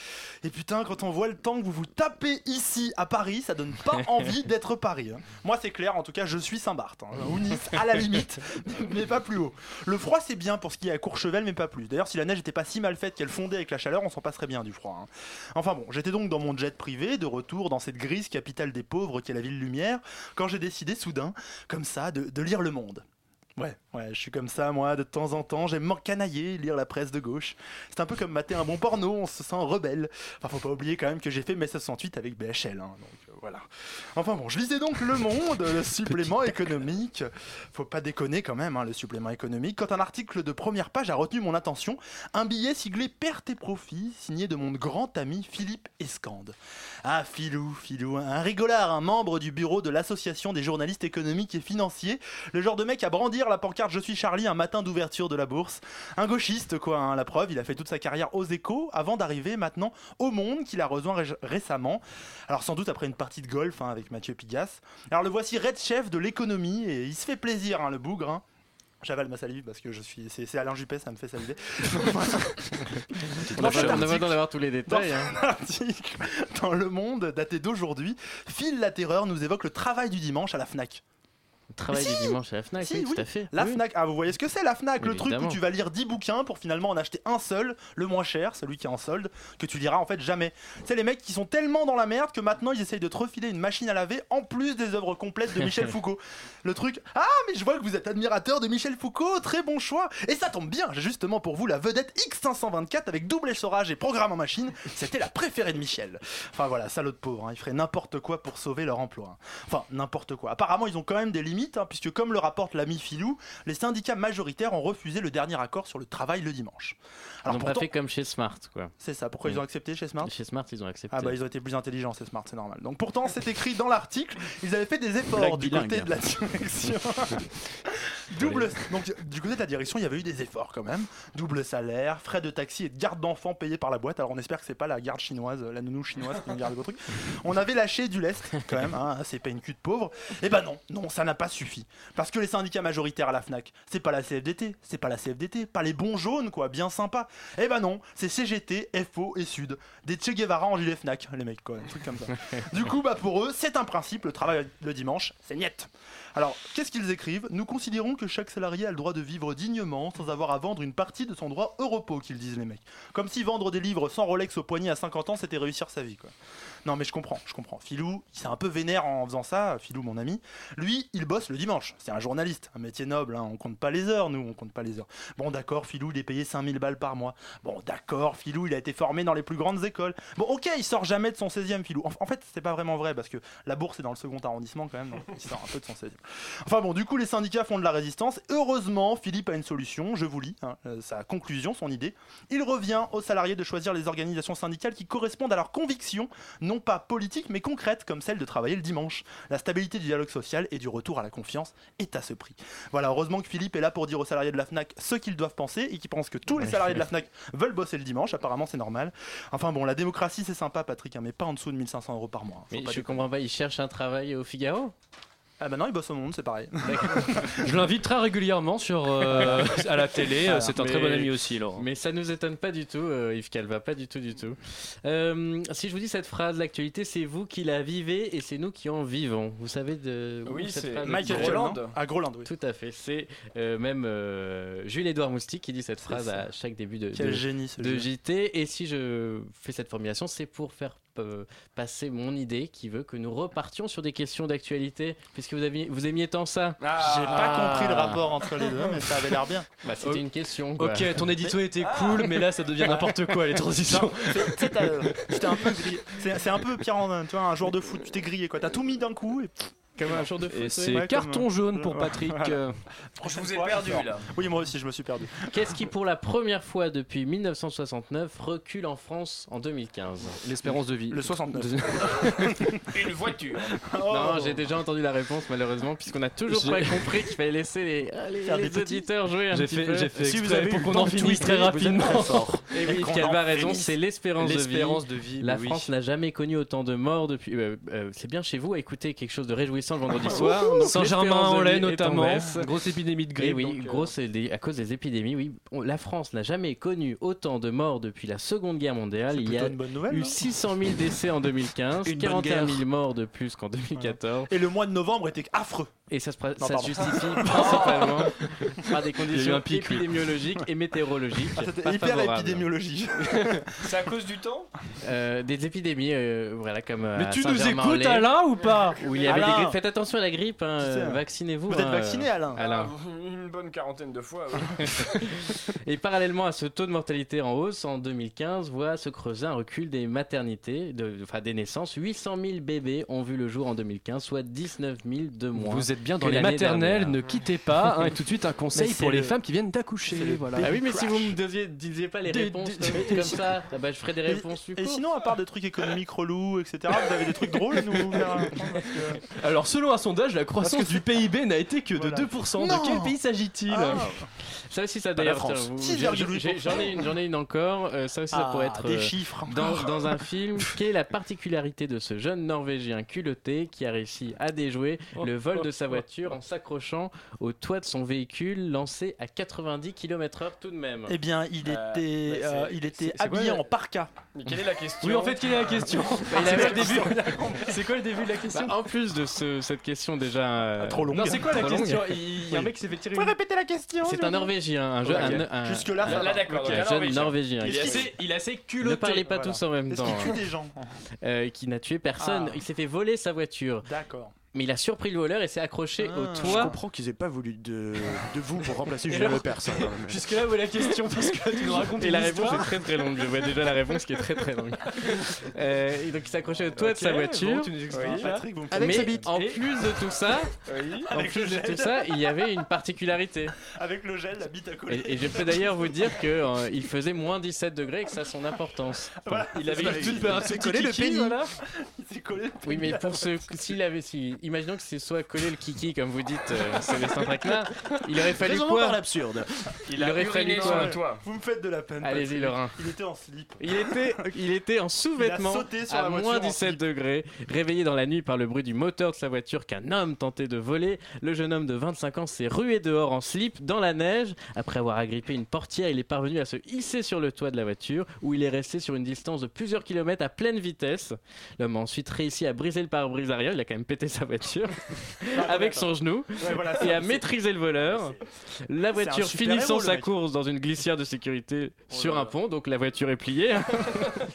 Et putain, quand on voit le temps que vous vous tapez ici à Paris, ça donne pas envie d'être Paris. hein. Moi, c'est clair, en tout cas, je suis Saint-Barth. hein, ou Nice, à la limite, mais pas plus haut. Le froid, c'est bien pour ce qui est à Courchevel, mais pas plus. D'ailleurs, si la neige était pas si mal faite qu'elle fondait avec la chaleur, on s'en passerait bien du froid. hein. Enfin bon, j'étais donc dans mon jet privé, de retour dans cette grise capitale des pauvres qu'est la ville lumière, quand j'ai décidé soudain, comme ça, de, de lire Le Monde. Ouais, ouais, je suis comme ça, moi, de temps en temps, j'aime m'encanailler, lire la presse de gauche. C'est un peu comme mater un bon porno, on se sent rebelle. Enfin, faut pas oublier quand même que j'ai fait mai 68 avec BHL, hein, donc euh, voilà. Enfin bon, je lisais donc Le Monde, le supplément économique. Faut pas déconner quand même, hein, le supplément économique. Quand un article de première page a retenu mon attention, un billet siglé Perte et Profit, signé de mon grand ami Philippe Escande. Ah, Filou, Filou, un rigolard, un membre du bureau de l'association des journalistes économiques et financiers, le genre de mec à brandir la pancarte Je suis Charlie un matin d'ouverture de la bourse. Un gauchiste, quoi, hein, la preuve, il a fait toute sa carrière aux échos avant d'arriver maintenant au monde qu'il a rejoint ré- récemment. Alors, sans doute après une partie de golf hein, avec Mathieu Pigas. Alors, le voici red chef de l'économie et il se fait plaisir, hein, le bougre. J'avale ma salive parce que je suis. C'est Alain Juppé, ça me fait saliver. On Dans a besoin d'avoir tous les détails. dans hein. article dans Le Monde daté d'aujourd'hui, Phil la Terreur nous évoque le travail du dimanche à la Fnac. Travail Si. du dimanche à la Fnac, Si, oui, oui. tout à fait. La Oui. Fnac, ah vous voyez ce que c'est la Fnac, le truc où tu vas lire 10 bouquins pour finalement en acheter un seul, le moins cher, celui qui est en solde, que tu liras en fait jamais. C'est les mecs qui sont tellement dans la merde que maintenant ils essayent de te refiler une machine à laver en plus des œuvres complètes de Michel Foucault. Le truc, ah mais je vois que vous êtes admirateur de Michel Foucault, très bon choix. Et ça tombe bien, j'ai justement pour vous la vedette X524 avec double essorage et programme en machine, c'était la préférée de Michel. Enfin voilà, salaud de pauvre, hein, ils feraient n'importe quoi pour sauver leur emploi. hein. Enfin, n'importe quoi. Apparemment, ils ont quand même des limites, hein, puisque comme le rapporte l'ami Filou, les syndicats majoritaires ont refusé le dernier accord sur le travail le dimanche. Ils n'ont pas fait comme chez Smart, quoi. C'est ça, pourquoi ils ont accepté chez Smart? Chez Smart, ils ont accepté. ah bah ils ont été plus intelligents, c'est smart, c'est normal. Donc pourtant c'est écrit dans l'article, ils avaient fait des efforts du bilingue. côté de la direction. Double donc du côté de la direction, il y avait eu des efforts quand même. Double salaire, frais de taxi et de garde d'enfants payés par la boîte. Alors on espère que c'est pas la garde chinoise, la nounou chinoise qui nous garde vos trucs. On avait lâché du lest quand même, hein, c'est pas une cul de pauvre. Et bah non, non, ça n'a pas suffi. Parce que les syndicats majoritaires à la FNAC, c'est pas la CFDT, c'est pas la CFDT, pas les bons jaunes quoi, bien sympa. Et bah non, c'est CGT, FO et Sud. Des Che Guevara en gilet FNAC, les mecs quoi, un truc comme ça. Du coup, bah pour eux, c'est un principe, le travail le dimanche, c'est niette. Alors, qu'est-ce qu'ils écrivent? Nous considérons que chaque salarié a le droit de vivre dignement sans avoir à vendre une partie de son droit au repos, qu'ils disent les mecs. Comme si vendre des livres sans Rolex au poignet à 50 ans, c'était réussir sa vie, quoi. Non, mais je comprends, je comprends. Filou, il s'est un peu vénère en faisant ça, Filou, mon ami. Lui, il bosse le dimanche. C'est un journaliste, un métier noble, hein. on compte pas les heures, nous, on compte pas les heures. Bon, d'accord, Filou, il est payé 5000 balles par mois. Bon, d'accord, Filou, il a été formé dans les plus grandes écoles. Bon, ok, il sort jamais de son 16e, Filou. En, en fait, c'est pas vraiment vrai, parce que la bourse est dans le second arrondissement quand même, donc il sort un peu de son 16e. Enfin bon, du coup, les syndicats font de la résistance. Heureusement, Philippe a une solution, je vous lis, hein, euh, sa conclusion, son idée. Il revient aux salariés de choisir les organisations syndicales qui correspondent à leurs convictions, non pas politiques, mais concrètes, comme celle de travailler le dimanche. La stabilité du dialogue social et du retour à la confiance est à ce prix. Voilà, heureusement que Philippe est là pour dire aux salariés de la FNAC ce qu'ils doivent penser et qui pense que tous les salariés de la FNAC veulent bosser le dimanche, apparemment c'est normal. Enfin bon, la démocratie c'est sympa Patrick, hein, mais pas en dessous de 1500 euros par mois. hein. Mais je comprends pas, ils cherchent un travail au Figaro? Ah bah non, il bosse au monde, c'est pareil. Je l'invite très régulièrement sur, euh, à la télé. Voilà. C'est un très bon ami aussi, Laurent. Mais ça nous étonne pas du tout, euh, Yves Calva, pas du tout, du tout. Euh, si je vous dis cette phrase, l'actualité, c'est vous qui la vivez et c'est nous qui en vivons. Vous savez de où Oui, cette c'est phrase Michael Groland. À Groland, oui. Tout à fait. C'est euh, même euh, Jules-Édouard Moustique qui dit cette phrase à chaque début de, Quel de- génie, ce de. JT. Et si je fais cette formulation, c'est pour faire euh, passer mon idée qui veut que nous repartions sur des questions d'actualité, puisque vous, aviez, vous aimiez tant ça. J'ai pas compris le rapport entre les deux, mais ça avait l'air bien. Bah, C'était une question. quoi. Ok, ton édito était cool, mais là ça devient n'importe quoi les transitions. C'est- un peu. C'est un peu Pierre en tu vois, un joueur de foot, tu t'es grillé quoi. T'as tout mis d'un coup et. Comme un jour de foot. c'est Ouais, carton comme- jaune pour Patrick. Voilà. euh, Prochaine vous ai perdu, là. Oui, moi aussi, je me suis perdu. Qu'est-ce qui, pour la première fois depuis 1969, recule en France en 2015 L'espérance de vie. Le 69. Une voiture. Non, j'ai déjà entendu la réponse malheureusement, puisqu'on a toujours pas compris qu'il fallait laisser les, les- les auditeurs jouer un J'ai petit fait, peu. j'ai fait Si vous avez pour qu'on en finisse très rapidement. très fort. Et oui, Calva a raison, c'est l'espérance de vie. L'espérance de vie. La oui. France n'a jamais connu autant de morts depuis. euh, euh, c'est bien chez vous à écouter quelque chose de réjouissant le vendredi soir. L'espérance de Saint-Germain-en-Laye notamment. Grosse épidémie de Et grippe. oui, donc, euh, grosse des- à cause des épidémies. Oui, On- la France n'a jamais connu autant de morts depuis la Seconde Guerre mondiale. Il y a plutôt une bonne nouvelle. eu non 600 000 décès en 2015, Une bonne 41 000 guerre. morts de plus qu'en 2014. Et le mois de novembre était affreux. Et ça se, pra- Non, ça se pardon. justifie principalement par des conditions un pic, oui. épidémiologiques et météorologiques. Ah, C'était hyper favorables. épidémiologie. C'est à cause du temps? Euh, des épidémies, euh, voilà, comme. euh, Mais à tu nous écoutes Alain ou pas? Où il y avait Alain. des grippes. Faites attention à la grippe, hein, euh, hein. vaccinez-vous. Vous êtes vacciné, Alain Alain. Une bonne quarantaine de fois. oui. Et parallèlement à ce taux de mortalité en hausse, en 2015, voit se creuser un recul des maternités, de, enfin des naissances. 800 000 bébés ont vu le jour en 2015, soit 19 000 de moins. Vous êtes bien dans les maternelles, dernière. ne quittez pas. hein, et tout de suite un conseil pour les le- femmes qui viennent d'accoucher. Voilà. Ah oui, mais si vous me disiez, disiez pas les réponses des- comme, comme ça, ah bah, je ferais des Et- réponses Et courtes. sinon, à part des trucs économiques relous, etc., vous avez des trucs drôles à nous que- Alors selon un sondage, la croissance du PIB n'a été que de Voilà. 2%. Non. De quel pays s'agit-il Ah, Ça aussi, ça d'ailleurs. France. tiens, vous- 6,8%. j'ai- j'ai- J'en ai, une- j'en ai une encore. euh, ça aussi, ça ah, pourrait être. des euh, chiffres. Dans, dans un film, quelle est la particularité de ce jeune Norvégien culotté qui a réussi à déjouer le vol de sa voiture en s'accrochant au toit de son véhicule lancé à 90 km/h tout de même Eh bien, il Euh, était, bah, euh, il était quoi, habillé en parka. Mais quelle est la question Oui, en fait, quelle est la question C'est quoi le début C'est quoi le début de la question Bah, En plus de ce- cette question déjà. euh, Trop longue. Non, c'est quoi la Trop longue. question Il y a un mec qui s'est fait tirer Vous répéter la question C'est un Norvégien, un, jeu- Ok. un- un- Jusque-là, Là, d'accord. un jeune Norvégien. Il qui- est assez, assez Ne culotté. parlez pas tous en même temps. qu'il tue des gens euh, qui n'a tué personne. Ah. Il s'est fait voler sa voiture. D'accord. Mais il a surpris le voleur et s'est accroché Ah. au Je toit. comprends qu'ils aient pas voulu de, de vous pour remplacer Julien Lepers. hein. Jusque là où est la question Parce que tu nous racontes Et une la réponse est très très longue. Je vois déjà la réponse qui est très très longue. Euh, et donc il s'est accroché au toit de sa voiture. bon, tu nous Oui. Patrick, Avec mais bite. en Et- plus de tout ça, Oui. en Avec plus de tout ça, il y avait une particularité. avec le gel, la bite à coller. Et, et je peux d'ailleurs vous dire que euh, il faisait moins 17 degrés et que ça a son importance. Voilà. Il avait une toute il- s'est collé le pénis. voilà. Il s'est collé le Oui, mais pour ce, s'il avait, si, imaginons que c'est soit collé le kiki comme vous dites, euh, Célestin Traquenard, il aurait fallu Raisonnons par quoi l'absurde. Il aurait fallu sur quoi le toit. Vous me faites de la peine. Allez-y. Laurent. Il était en slip. Il était, il était en sous-vêtements à moins en 17 slip. degrés, réveillé dans la nuit par le bruit du moteur de sa voiture qu'un homme tentait de voler. Le jeune homme de 25 ans s'est rué dehors en slip dans la neige. Après avoir agrippé une portière, il est parvenu à se hisser sur le toit de la voiture où il est resté sur une distance de plusieurs kilomètres à pleine vitesse. L'homme a ensuite réussi à briser le pare-brise arrière, il a quand même pété sa voiture avec son genou Ouais, voilà, et à maîtriser le voleur. La voiture finissant sa course dans une glissière de sécurité sur là un pont, donc la voiture est pliée.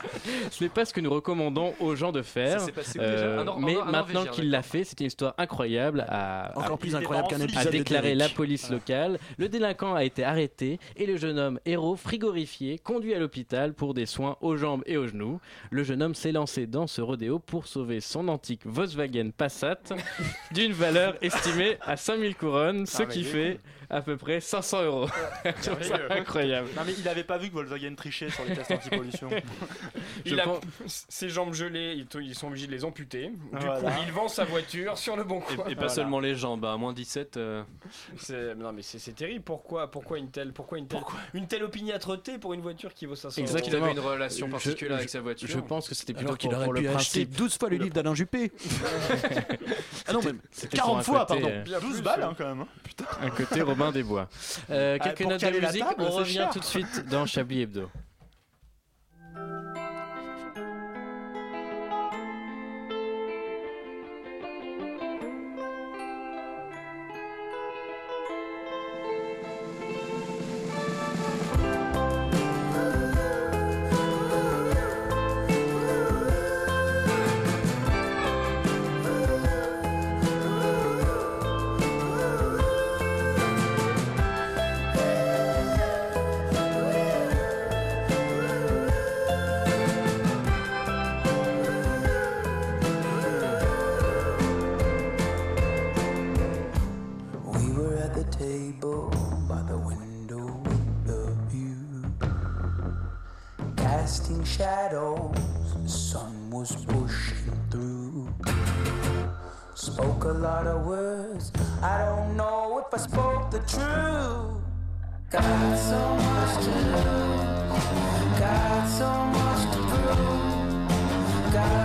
ce n'est pas ce que nous recommandons aux gens de faire. Ça passé Euh, déjà Un Nor- mais un maintenant qu'il l'a fait, c'est une histoire incroyable à, à- Encore plus incroyable qu'un a épisode de déclaré la police locale. Le délinquant a été arrêté et le jeune homme héros frigorifié conduit à l'hôpital pour des soins aux jambes et aux genoux. Le jeune homme s'est lancé dans ce rodéo pour sauver son antique Volkswagen Passat d'une valeur estimée à 5000 couronnes, ce Ah, qui fait à peu près 500 euros. Ça incroyable. Non mais il avait pas vu que Volkswagen trichait sur les tests anti-pollution. Il Je a pense- ses jambes gelées, ils, ils sont obligés de les amputer. Du Voilà. coup, il vend sa voiture sur le bon coin. Et, et pas Voilà. seulement les jambes, à moins 17. euh, C'est- Non mais c'est c'est terrible. Pourquoi, pourquoi une telle, pourquoi une telle, une telle opiniâtreté pour une voiture qui vaut 500 euros? Exactement. qu'il avait une relation Je- particulière je- avec sa voiture. Je pense que c'était plutôt qu'il pour, aurait pu acheter principe. 12 fois le livre d'Alain Juppé. ah non, même C'était 40 pour un fois, pardon. euh, Bien 12 plus, balles euh, hein, quand même. hein. Putain. Un côté Robin des Bois. Euh, Ah, quelques notes de musique, on revient tout de suite dans Chablis Hebdo. Truth. Got so much to lose. Got so much to prove. God,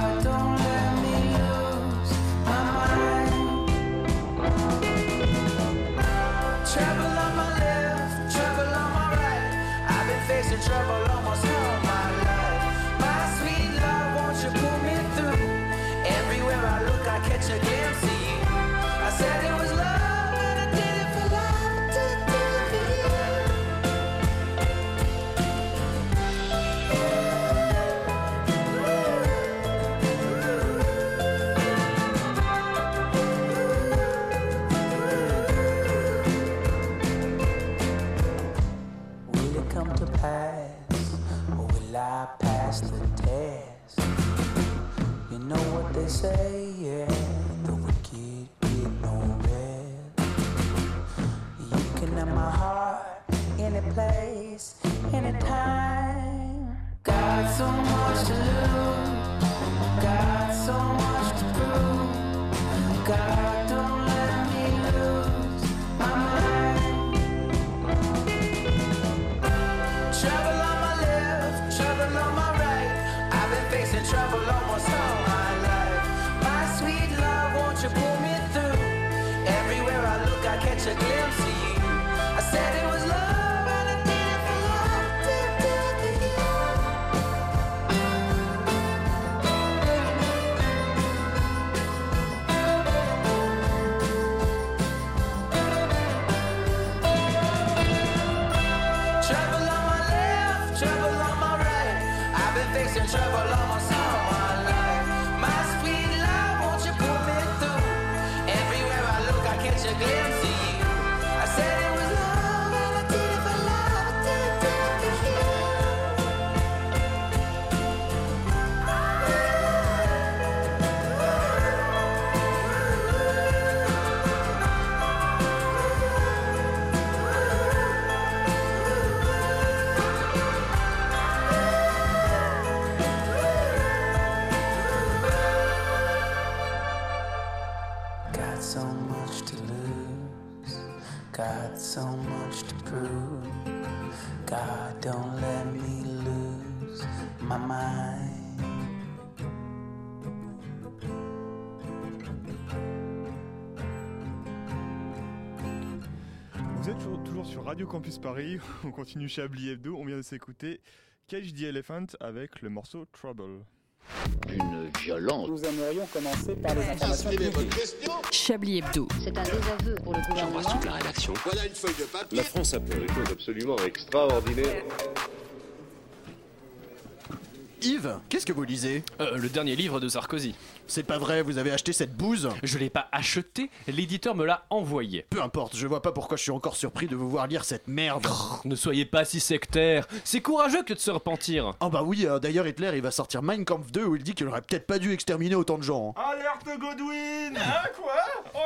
you pull me through? Everywhere I look, I catch a glimpse of you. I said it Radio Campus Paris, on continue chez Abli Hebdo, on vient de s'écouter Cage the Elephant avec le morceau Trouble. Une violence. Nous aimerions commencer par les informations Chablis Hebdo. C'est un désaveu pour le gouvernement. la rédaction. Voilà une feuille de papier. La France a fait des choses absolument extraordinaires. Yves, qu'est-ce que vous lisez? Euh, Le dernier livre de Sarkozy. C'est pas vrai, vous avez acheté cette bouse Je l'ai pas acheté, l'éditeur me l'a envoyé. Peu importe, je vois pas pourquoi je suis encore surpris de vous voir lire cette merde. Ne soyez pas si sectaire, c'est courageux que de se repentir. Oh bah oui, euh, d'ailleurs Hitler il va sortir Mein Kampf 2 où il dit qu'il aurait peut-être pas dû exterminer autant de gens. hein. Alerte Godwin Hein, quoi?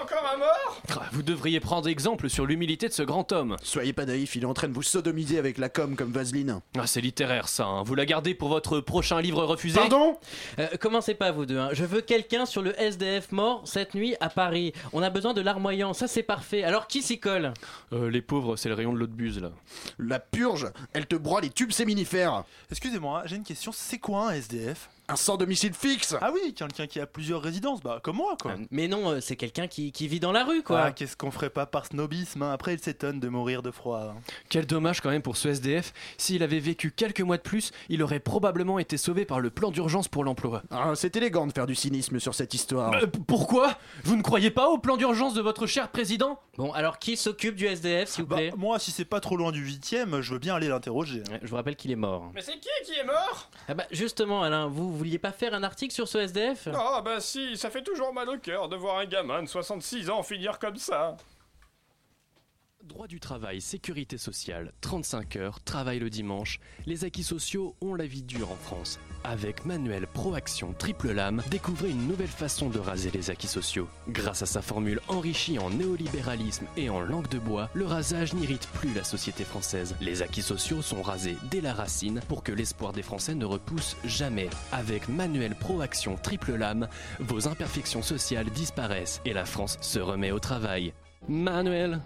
Encore un mort? Ah, Vous devriez prendre exemple sur l'humilité de ce grand homme. Soyez pas naïf, il est en train de vous sodomiser avec la com comme Vaseline. Ah, c'est littéraire ça, hein. vous la gardez pour votre prochain livre refusé? Pardon? Euh, commencez pas vous deux. hein. Je veux quelqu'un sur le SDF mort cette nuit à Paris. On a besoin de larmoyant, ça c'est parfait. Alors qui s'y colle? Euh, Les pauvres, c'est le rayon de l'eau de buse là. La purge, elle te broie les tubes séminifères. Excusez-moi, j'ai une question. C'est quoi un SDF Un sans domicile fixe Ah oui, quelqu'un qui a plusieurs résidences, bah comme moi quoi. Mais non, euh, c'est quelqu'un qui, qui vit dans la rue quoi. Ah, qu'est-ce qu'on ferait pas par snobisme hein Après, il s'étonne de mourir de froid. hein. Quel dommage quand même pour ce SDF. S'il avait vécu quelques mois de plus, il aurait probablement été sauvé par le plan d'urgence pour l'emploi. Ah, C'est élégant de faire du cynisme sur cette histoire. Euh, p- pourquoi? Vous ne croyez pas au plan d'urgence de votre cher président? Bon, alors qui s'occupe du SDF s'il vous Bah, plaît? moi, si c'est pas trop loin du 8ème, je veux bien aller l'interroger. hein. Ouais, Je vous rappelle qu'il est mort. Mais c'est qui qui est mort? Ah bah justement Alain, vous vouliez pas faire un article sur ce SDF Ah bah si, ça fait toujours mal au cœur de voir un gamin de 66 ans finir comme ça. Droit du travail, sécurité sociale, 35 heures, travail le dimanche, les acquis sociaux ont la vie dure en France. Avec Manuel Proaction Triple Lame, découvrez une nouvelle façon de raser les acquis sociaux. Grâce à sa formule enrichie en néolibéralisme et en langue de bois, le rasage n'irrite plus la société française. Les acquis sociaux sont rasés dès la racine pour que l'espoir des Français ne repousse jamais. Avec Manuel Proaction Triple Lame, vos imperfections sociales disparaissent et la France se remet au travail. Manuel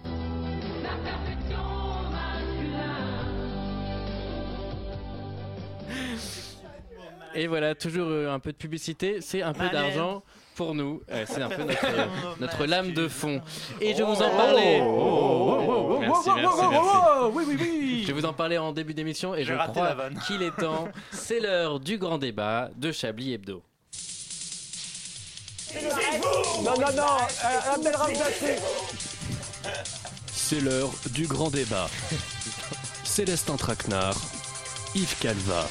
Et voilà, toujours euh, un peu de publicité, c'est un peu d'argent pour nous. Euh, c'est un peu notre, euh, notre lame de fond. Et je vous en Oh, parlais. oh, oh, oh, Merci, oh, merci, oh, oh, merci. oh. Je vais vous en parler en début d'émission et je crois qu'il est temps. C'est l'heure du grand débat de Chablis Hebdo. Non, non, non, Ramzati. C'est l'heure du grand débat. Célestin Traquenard, Yves Calva.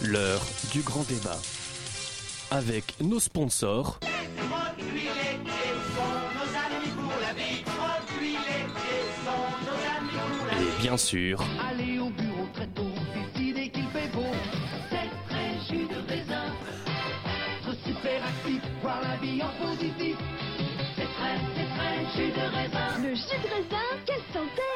L'heure du grand débat. Avec nos sponsors. Et bien sûr, raisin, quelle santé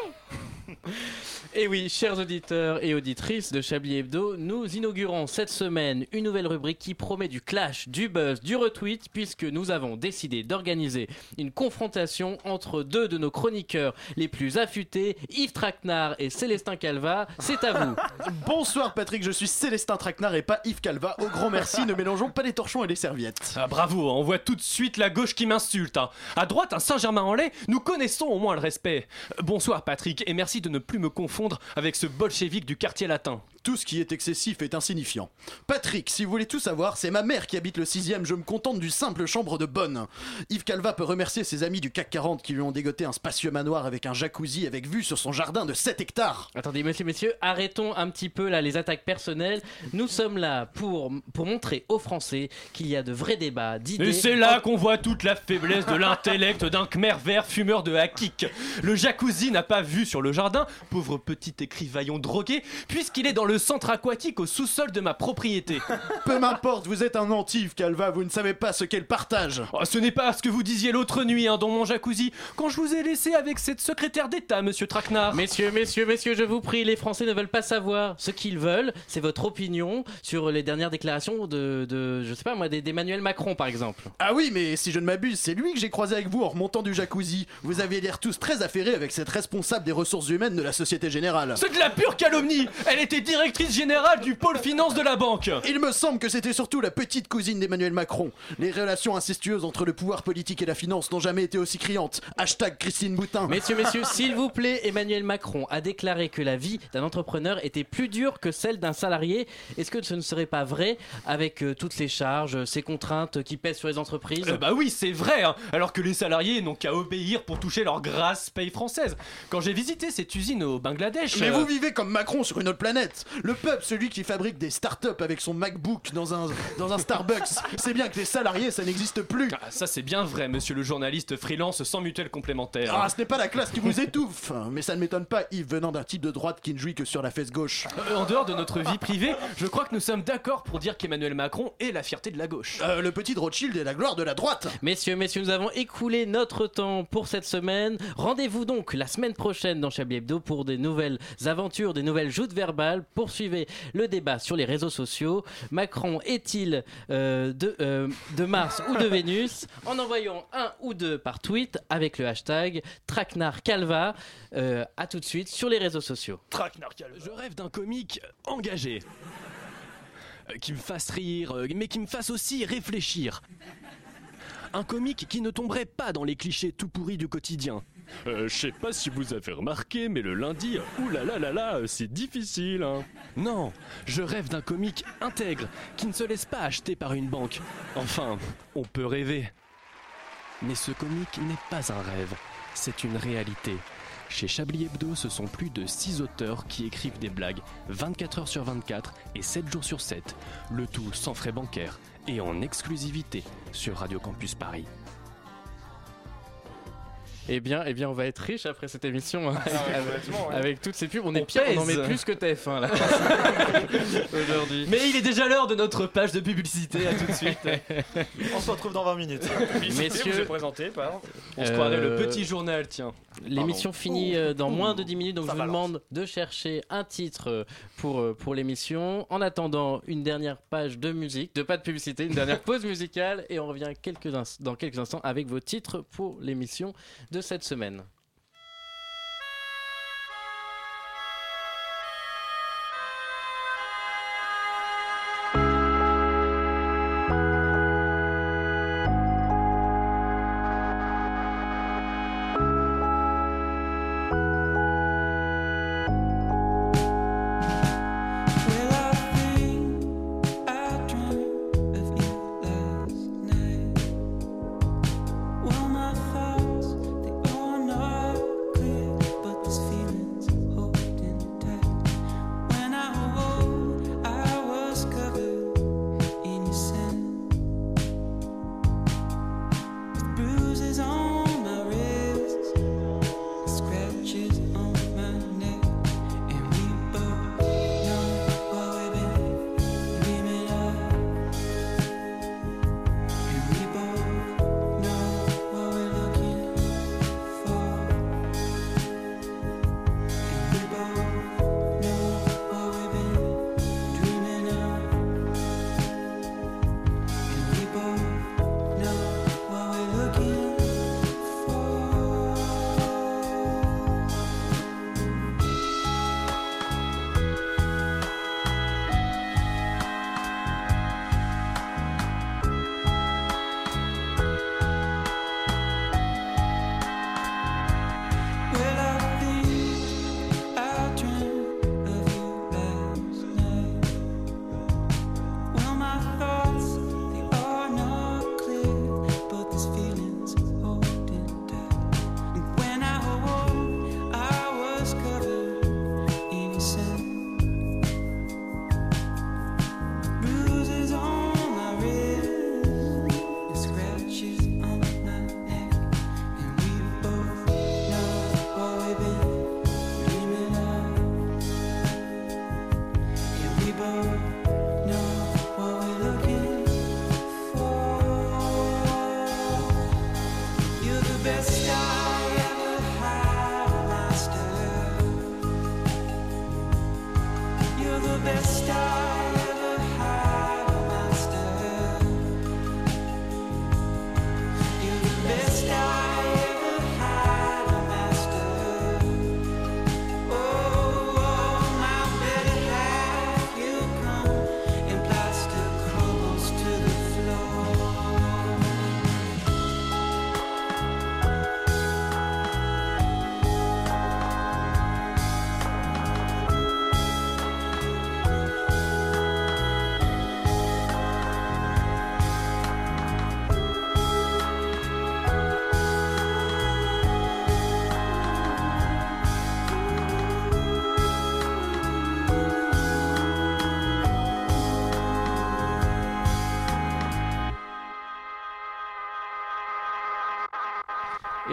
Et oui, chers auditeurs et auditrices de Chablis Hebdo, nous inaugurons cette semaine une nouvelle rubrique qui promet du clash, du buzz, du retweet, puisque nous avons décidé d'organiser une confrontation entre deux de nos chroniqueurs les plus affûtés, Yves Traquenard et Célestin Calva. C'est à vous. Bonsoir Patrick, je suis Célestin Traquenard et pas Yves Calva. Au grand merci, ne mélangeons pas les torchons et les serviettes. Ah, bravo, on voit tout de suite la gauche qui m'insulte. hein. À droite, un Saint-Germain-en-Laye, nous connaissons au moins le respect. Euh, Bonsoir Patrick, et merci de ne plus me confondre avec ce bolchevique du quartier latin. Tout ce qui est excessif est insignifiant. Patrick, si vous voulez tout savoir, c'est ma mère qui habite le 6ème, je me contente du simple chambre de bonne. Yves Calva peut remercier ses amis du CAC 40 qui lui ont dégoté un spacieux manoir avec un jacuzzi avec vue sur son jardin de 7 hectares. Attendez, messieurs, messieurs, arrêtons un petit peu là les attaques personnelles. Nous sommes là pour, pour montrer aux Français qu'il y a de vrais débats, d'idées. Et c'est là qu'on voit toute la faiblesse de l'intellect d'un Khmer vert fumeur de hakik. Le jacuzzi n'a pas vu sur le jardin, pauvre petit écrivaillon drogué, puisqu'il est dans le centre aquatique au sous-sol de ma propriété. Peu m'importe, vous êtes un anti, Yves Calva, vous ne savez pas ce qu'est le partage. Oh, ce n'est pas ce que vous disiez l'autre nuit hein, dans mon jacuzzi, quand je vous ai laissé avec cette secrétaire d'État, monsieur Traquenard. Messieurs, messieurs, messieurs, je vous prie, les Français ne veulent pas savoir ce qu'ils veulent. C'est votre opinion sur les dernières déclarations de, de je sais pas moi, d'Emmanuel Macron par exemple. Ah oui, mais si je ne m'abuse, c'est lui que j'ai croisé avec vous en remontant du jacuzzi. Vous aviez l'air tous très affairés avec cette responsable des ressources humaines de la Société Générale. C'est de la pure calomnie Elle était directrice générale du pôle finance de la banque Il me semble que c'était surtout la petite cousine d'Emmanuel Macron. Les relations incestueuses entre le pouvoir politique et la finance n'ont jamais été aussi criantes. Hashtag Christine Boutin. Messieurs, messieurs, s'il vous plaît, Emmanuel Macron a déclaré que la vie d'un entrepreneur était plus dure que celle d'un salarié. Est-ce que ce ne serait pas vrai avec euh, toutes ces charges, ces contraintes qui pèsent sur les entreprises? Euh, bah oui, c'est vrai, hein, alors que les salariés n'ont qu'à obéir pour toucher leur grasse paye française. Quand j'ai visité cette usine au Bangladesh. Mais euh, vous vivez comme Macron sur une autre planète. Le peuple, celui qui fabrique des startups avec son MacBook dans un, dans un Starbucks, c'est bien que les salariés, ça n'existe plus. Ah, ça c'est bien vrai, monsieur le journaliste freelance sans mutuelle complémentaire. Ah, ce n'est pas la classe qui vous étouffe. Mais ça ne m'étonne pas, Yves, venant d'un type de droite qui ne jouit que sur la fesse gauche. Euh, en dehors de notre vie privée, je crois que nous sommes d'accord pour dire qu'Emmanuel Macron est la fierté de la gauche. Euh, le petit Rothschild est la gloire de la droite. Messieurs, messieurs, nous avons écoulé notre temps pour cette semaine. Rendez-vous donc la semaine prochaine dans Chablis Hebdo pour des nouvelles aventures, des nouvelles joutes verbales. Poursuivez le débat sur les réseaux sociaux. Macron est-il euh, de, euh, de Mars ou de Vénus? En envoyant un ou deux par tweet avec le hashtag TraquenardCalva. Euh, à tout de suite sur les réseaux sociaux. Je rêve d'un comique engagé. Qui me fasse rire, mais qui me fasse aussi réfléchir. Un comique qui ne tomberait pas dans les clichés tout pourris du quotidien. Euh, je sais pas si vous avez remarqué, mais le lundi, oulala là là, euh, c'est difficile. Hein. Non, je rêve d'un comique intègre qui ne se laisse pas acheter par une banque. Enfin, on peut rêver. Mais ce comique n'est pas un rêve, c'est une réalité. Chez Chablis Hebdo, ce sont plus de 6 auteurs qui écrivent des blagues 24 heures sur 24 et 7 jours sur 7, le tout sans frais bancaires et en exclusivité sur Radio Campus Paris. Eh bien, eh bien, on va être riche après cette émission hein, avec, ouais. avec toutes ces pubs. On, On est pire, on en pèse. met plus que TF1 là. Aujourd'hui. Mais il est déjà l'heure de notre page de publicité. À tout de suite. On se retrouve dans 20 minutes. Messieurs, vous présenté par. On se croirait le Euh, petit journal, tiens. L'émission finit euh, dans moins de 10 minutes, donc Ça je vous balance. demande de chercher un titre euh, pour, pour l'émission. En attendant, une dernière page de musique, de pas de publicité, une dernière pause musicale, et on revient quelques ins- dans quelques instants avec vos titres pour l'émission de cette semaine. The best I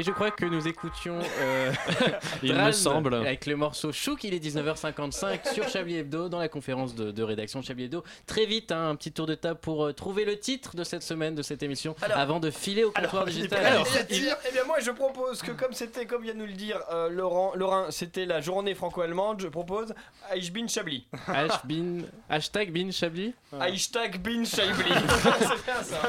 je crois que nous écoutions. euh, Il me semble. Avec le morceau Chouk, il est 19h55 sur Chablis Hebdo, dans la conférence de, de rédaction de Chablis Hebdo. Très vite, hein, un petit tour de table pour euh, trouver le titre de cette semaine, de cette émission, avant de filer au comptoir digital. Alors, eh bien, eh bien, moi je propose que comme c'était, comme vient de nous le dire euh, Laurent, Laurent, c'était la journée franco-allemande, je propose Aishbin Chablis. Hashtag hashtag Bin Chablis Hashtag Bin Chablis. c'est bien ça.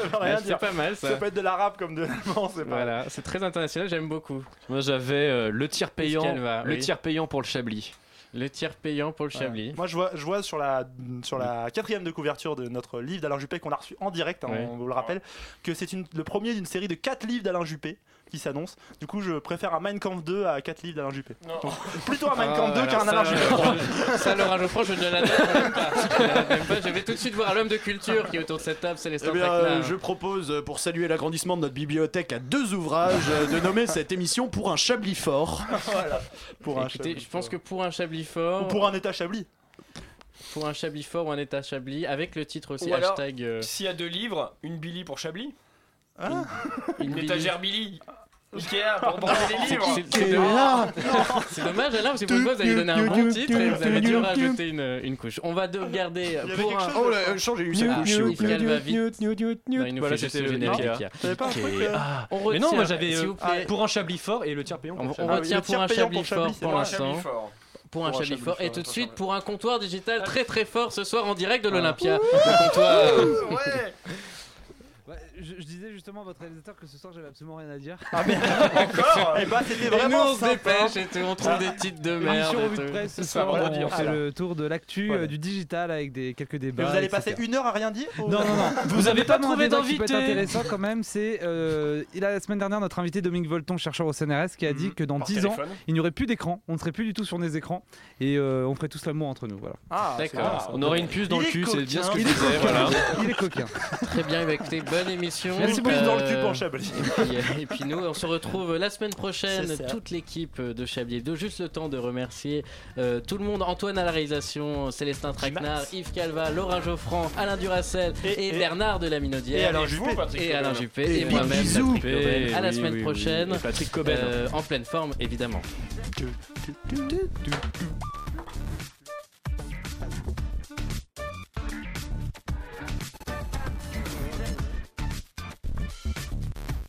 Ça pas mal ça. Ça peut être de l'arabe comme de l'allemand, c'est pas. Voilà, c'est très international, j'aime beaucoup. Moi j'avais euh, le tir payant, va, le oui. tir payant pour le Chablis. Le tiers payant pour le Ouais. Chablis. Moi, je vois, je vois sur la sur la quatrième de couverture de notre livre d'Alain Juppé qu'on a reçu en direct, hein, Ouais. on vous le rappelle, que c'est une- le premier d'une série de quatre livres d'Alain Juppé qui s'annonce. Du coup, je préfère un Mein Kampf 2 à quatre livres d'Alain Juppé. Donc, plutôt un Mein Ah, Kampf 2 alors qu'un Alain Juppé. je- Ça, Laurent Geoffroy, je ne l'admets même pas. Je pas. Vais tout de suite voir l'homme de culture qui est autour de cette table, Célestin Eh bien, euh, je propose, euh, pour saluer l'agrandissement de notre bibliothèque à deux ouvrages, euh, de nommer cette émission pour un Chablis fort. voilà. Pour un Écoutez, je pense que pour un Chablis fort. Ou pour un état Chablis. Pour un Chablis fort ou un état Chablis, avec le titre aussi, Ou hashtag. euh, s'il y a deux livres, une Billy pour Chablis, Ah. une étagère Billy. Ikea pour les livres. C'est- dommage. Alain parce que vous avez donné un bon titre et vous avez dû rajouter une, une couche. On va de garder pour un. Oh là, euh, changez. Ah, vite. Newt, Newt, Newt, Newt. Non, il nous Voilà, fait juste le générique euh, Ah. On Mais non, moi retient, j'avais s'il euh, vous pour un Chablis fort et le tiers payant. On, retient pour un Chablis pour fort pour l'instant. Pour un Chablis fort. Et tout de suite pour un comptoir digital très très fort ce soir en direct de l'Olympia. Le comptoir. Ouais. Je, je disais justement à votre réalisateur que ce soir j'avais absolument rien à dire. Ah merde Encore Et bah c'était Et nous vraiment on se dépêche et tout, on trouve des titres de merde. Émission et revue de presse ce soir, on voilà. le tour de l'actu Voilà. euh, du digital avec des, quelques débats. Mais vous allez etc. passer une heure à rien dire ou- Non, non, non. Vous avez pas trouvé débat qui peut être d'invité intéressant quand même. C'est euh, il a la semaine dernière notre invité Dominique Volton, chercheur au CNRS, qui a dit Mhm. que dans Par 10 ans, il n'y aurait plus d'écran. On ne serait plus du tout sur des écrans et euh, on ferait tous l'amour entre nous. Voilà. Ah, D'accord. On aurait une puce dans le cul, c'est bien ce que je disais. Il est coquin. Très bien, avec tes bonnes Une puce dans le cul Euh, pour Chablis. Et puis, euh, et puis nous, on se retrouve la semaine prochaine, toute l'équipe de Chablis Hebdo. Juste le temps de remercier euh, tout le monde. Antoine à la réalisation, Célestin Traquenard, Yves Calva, Laurent Geoffrand, Alain Duracel et, Et- et- Bernard de la Minaudière. et Alain Juppé. Et Alain. Juppé Et moi-même bisous. Patrick Cobain. À la semaine oui, oui. prochaine Patrick Cobain. euh, en pleine forme évidemment.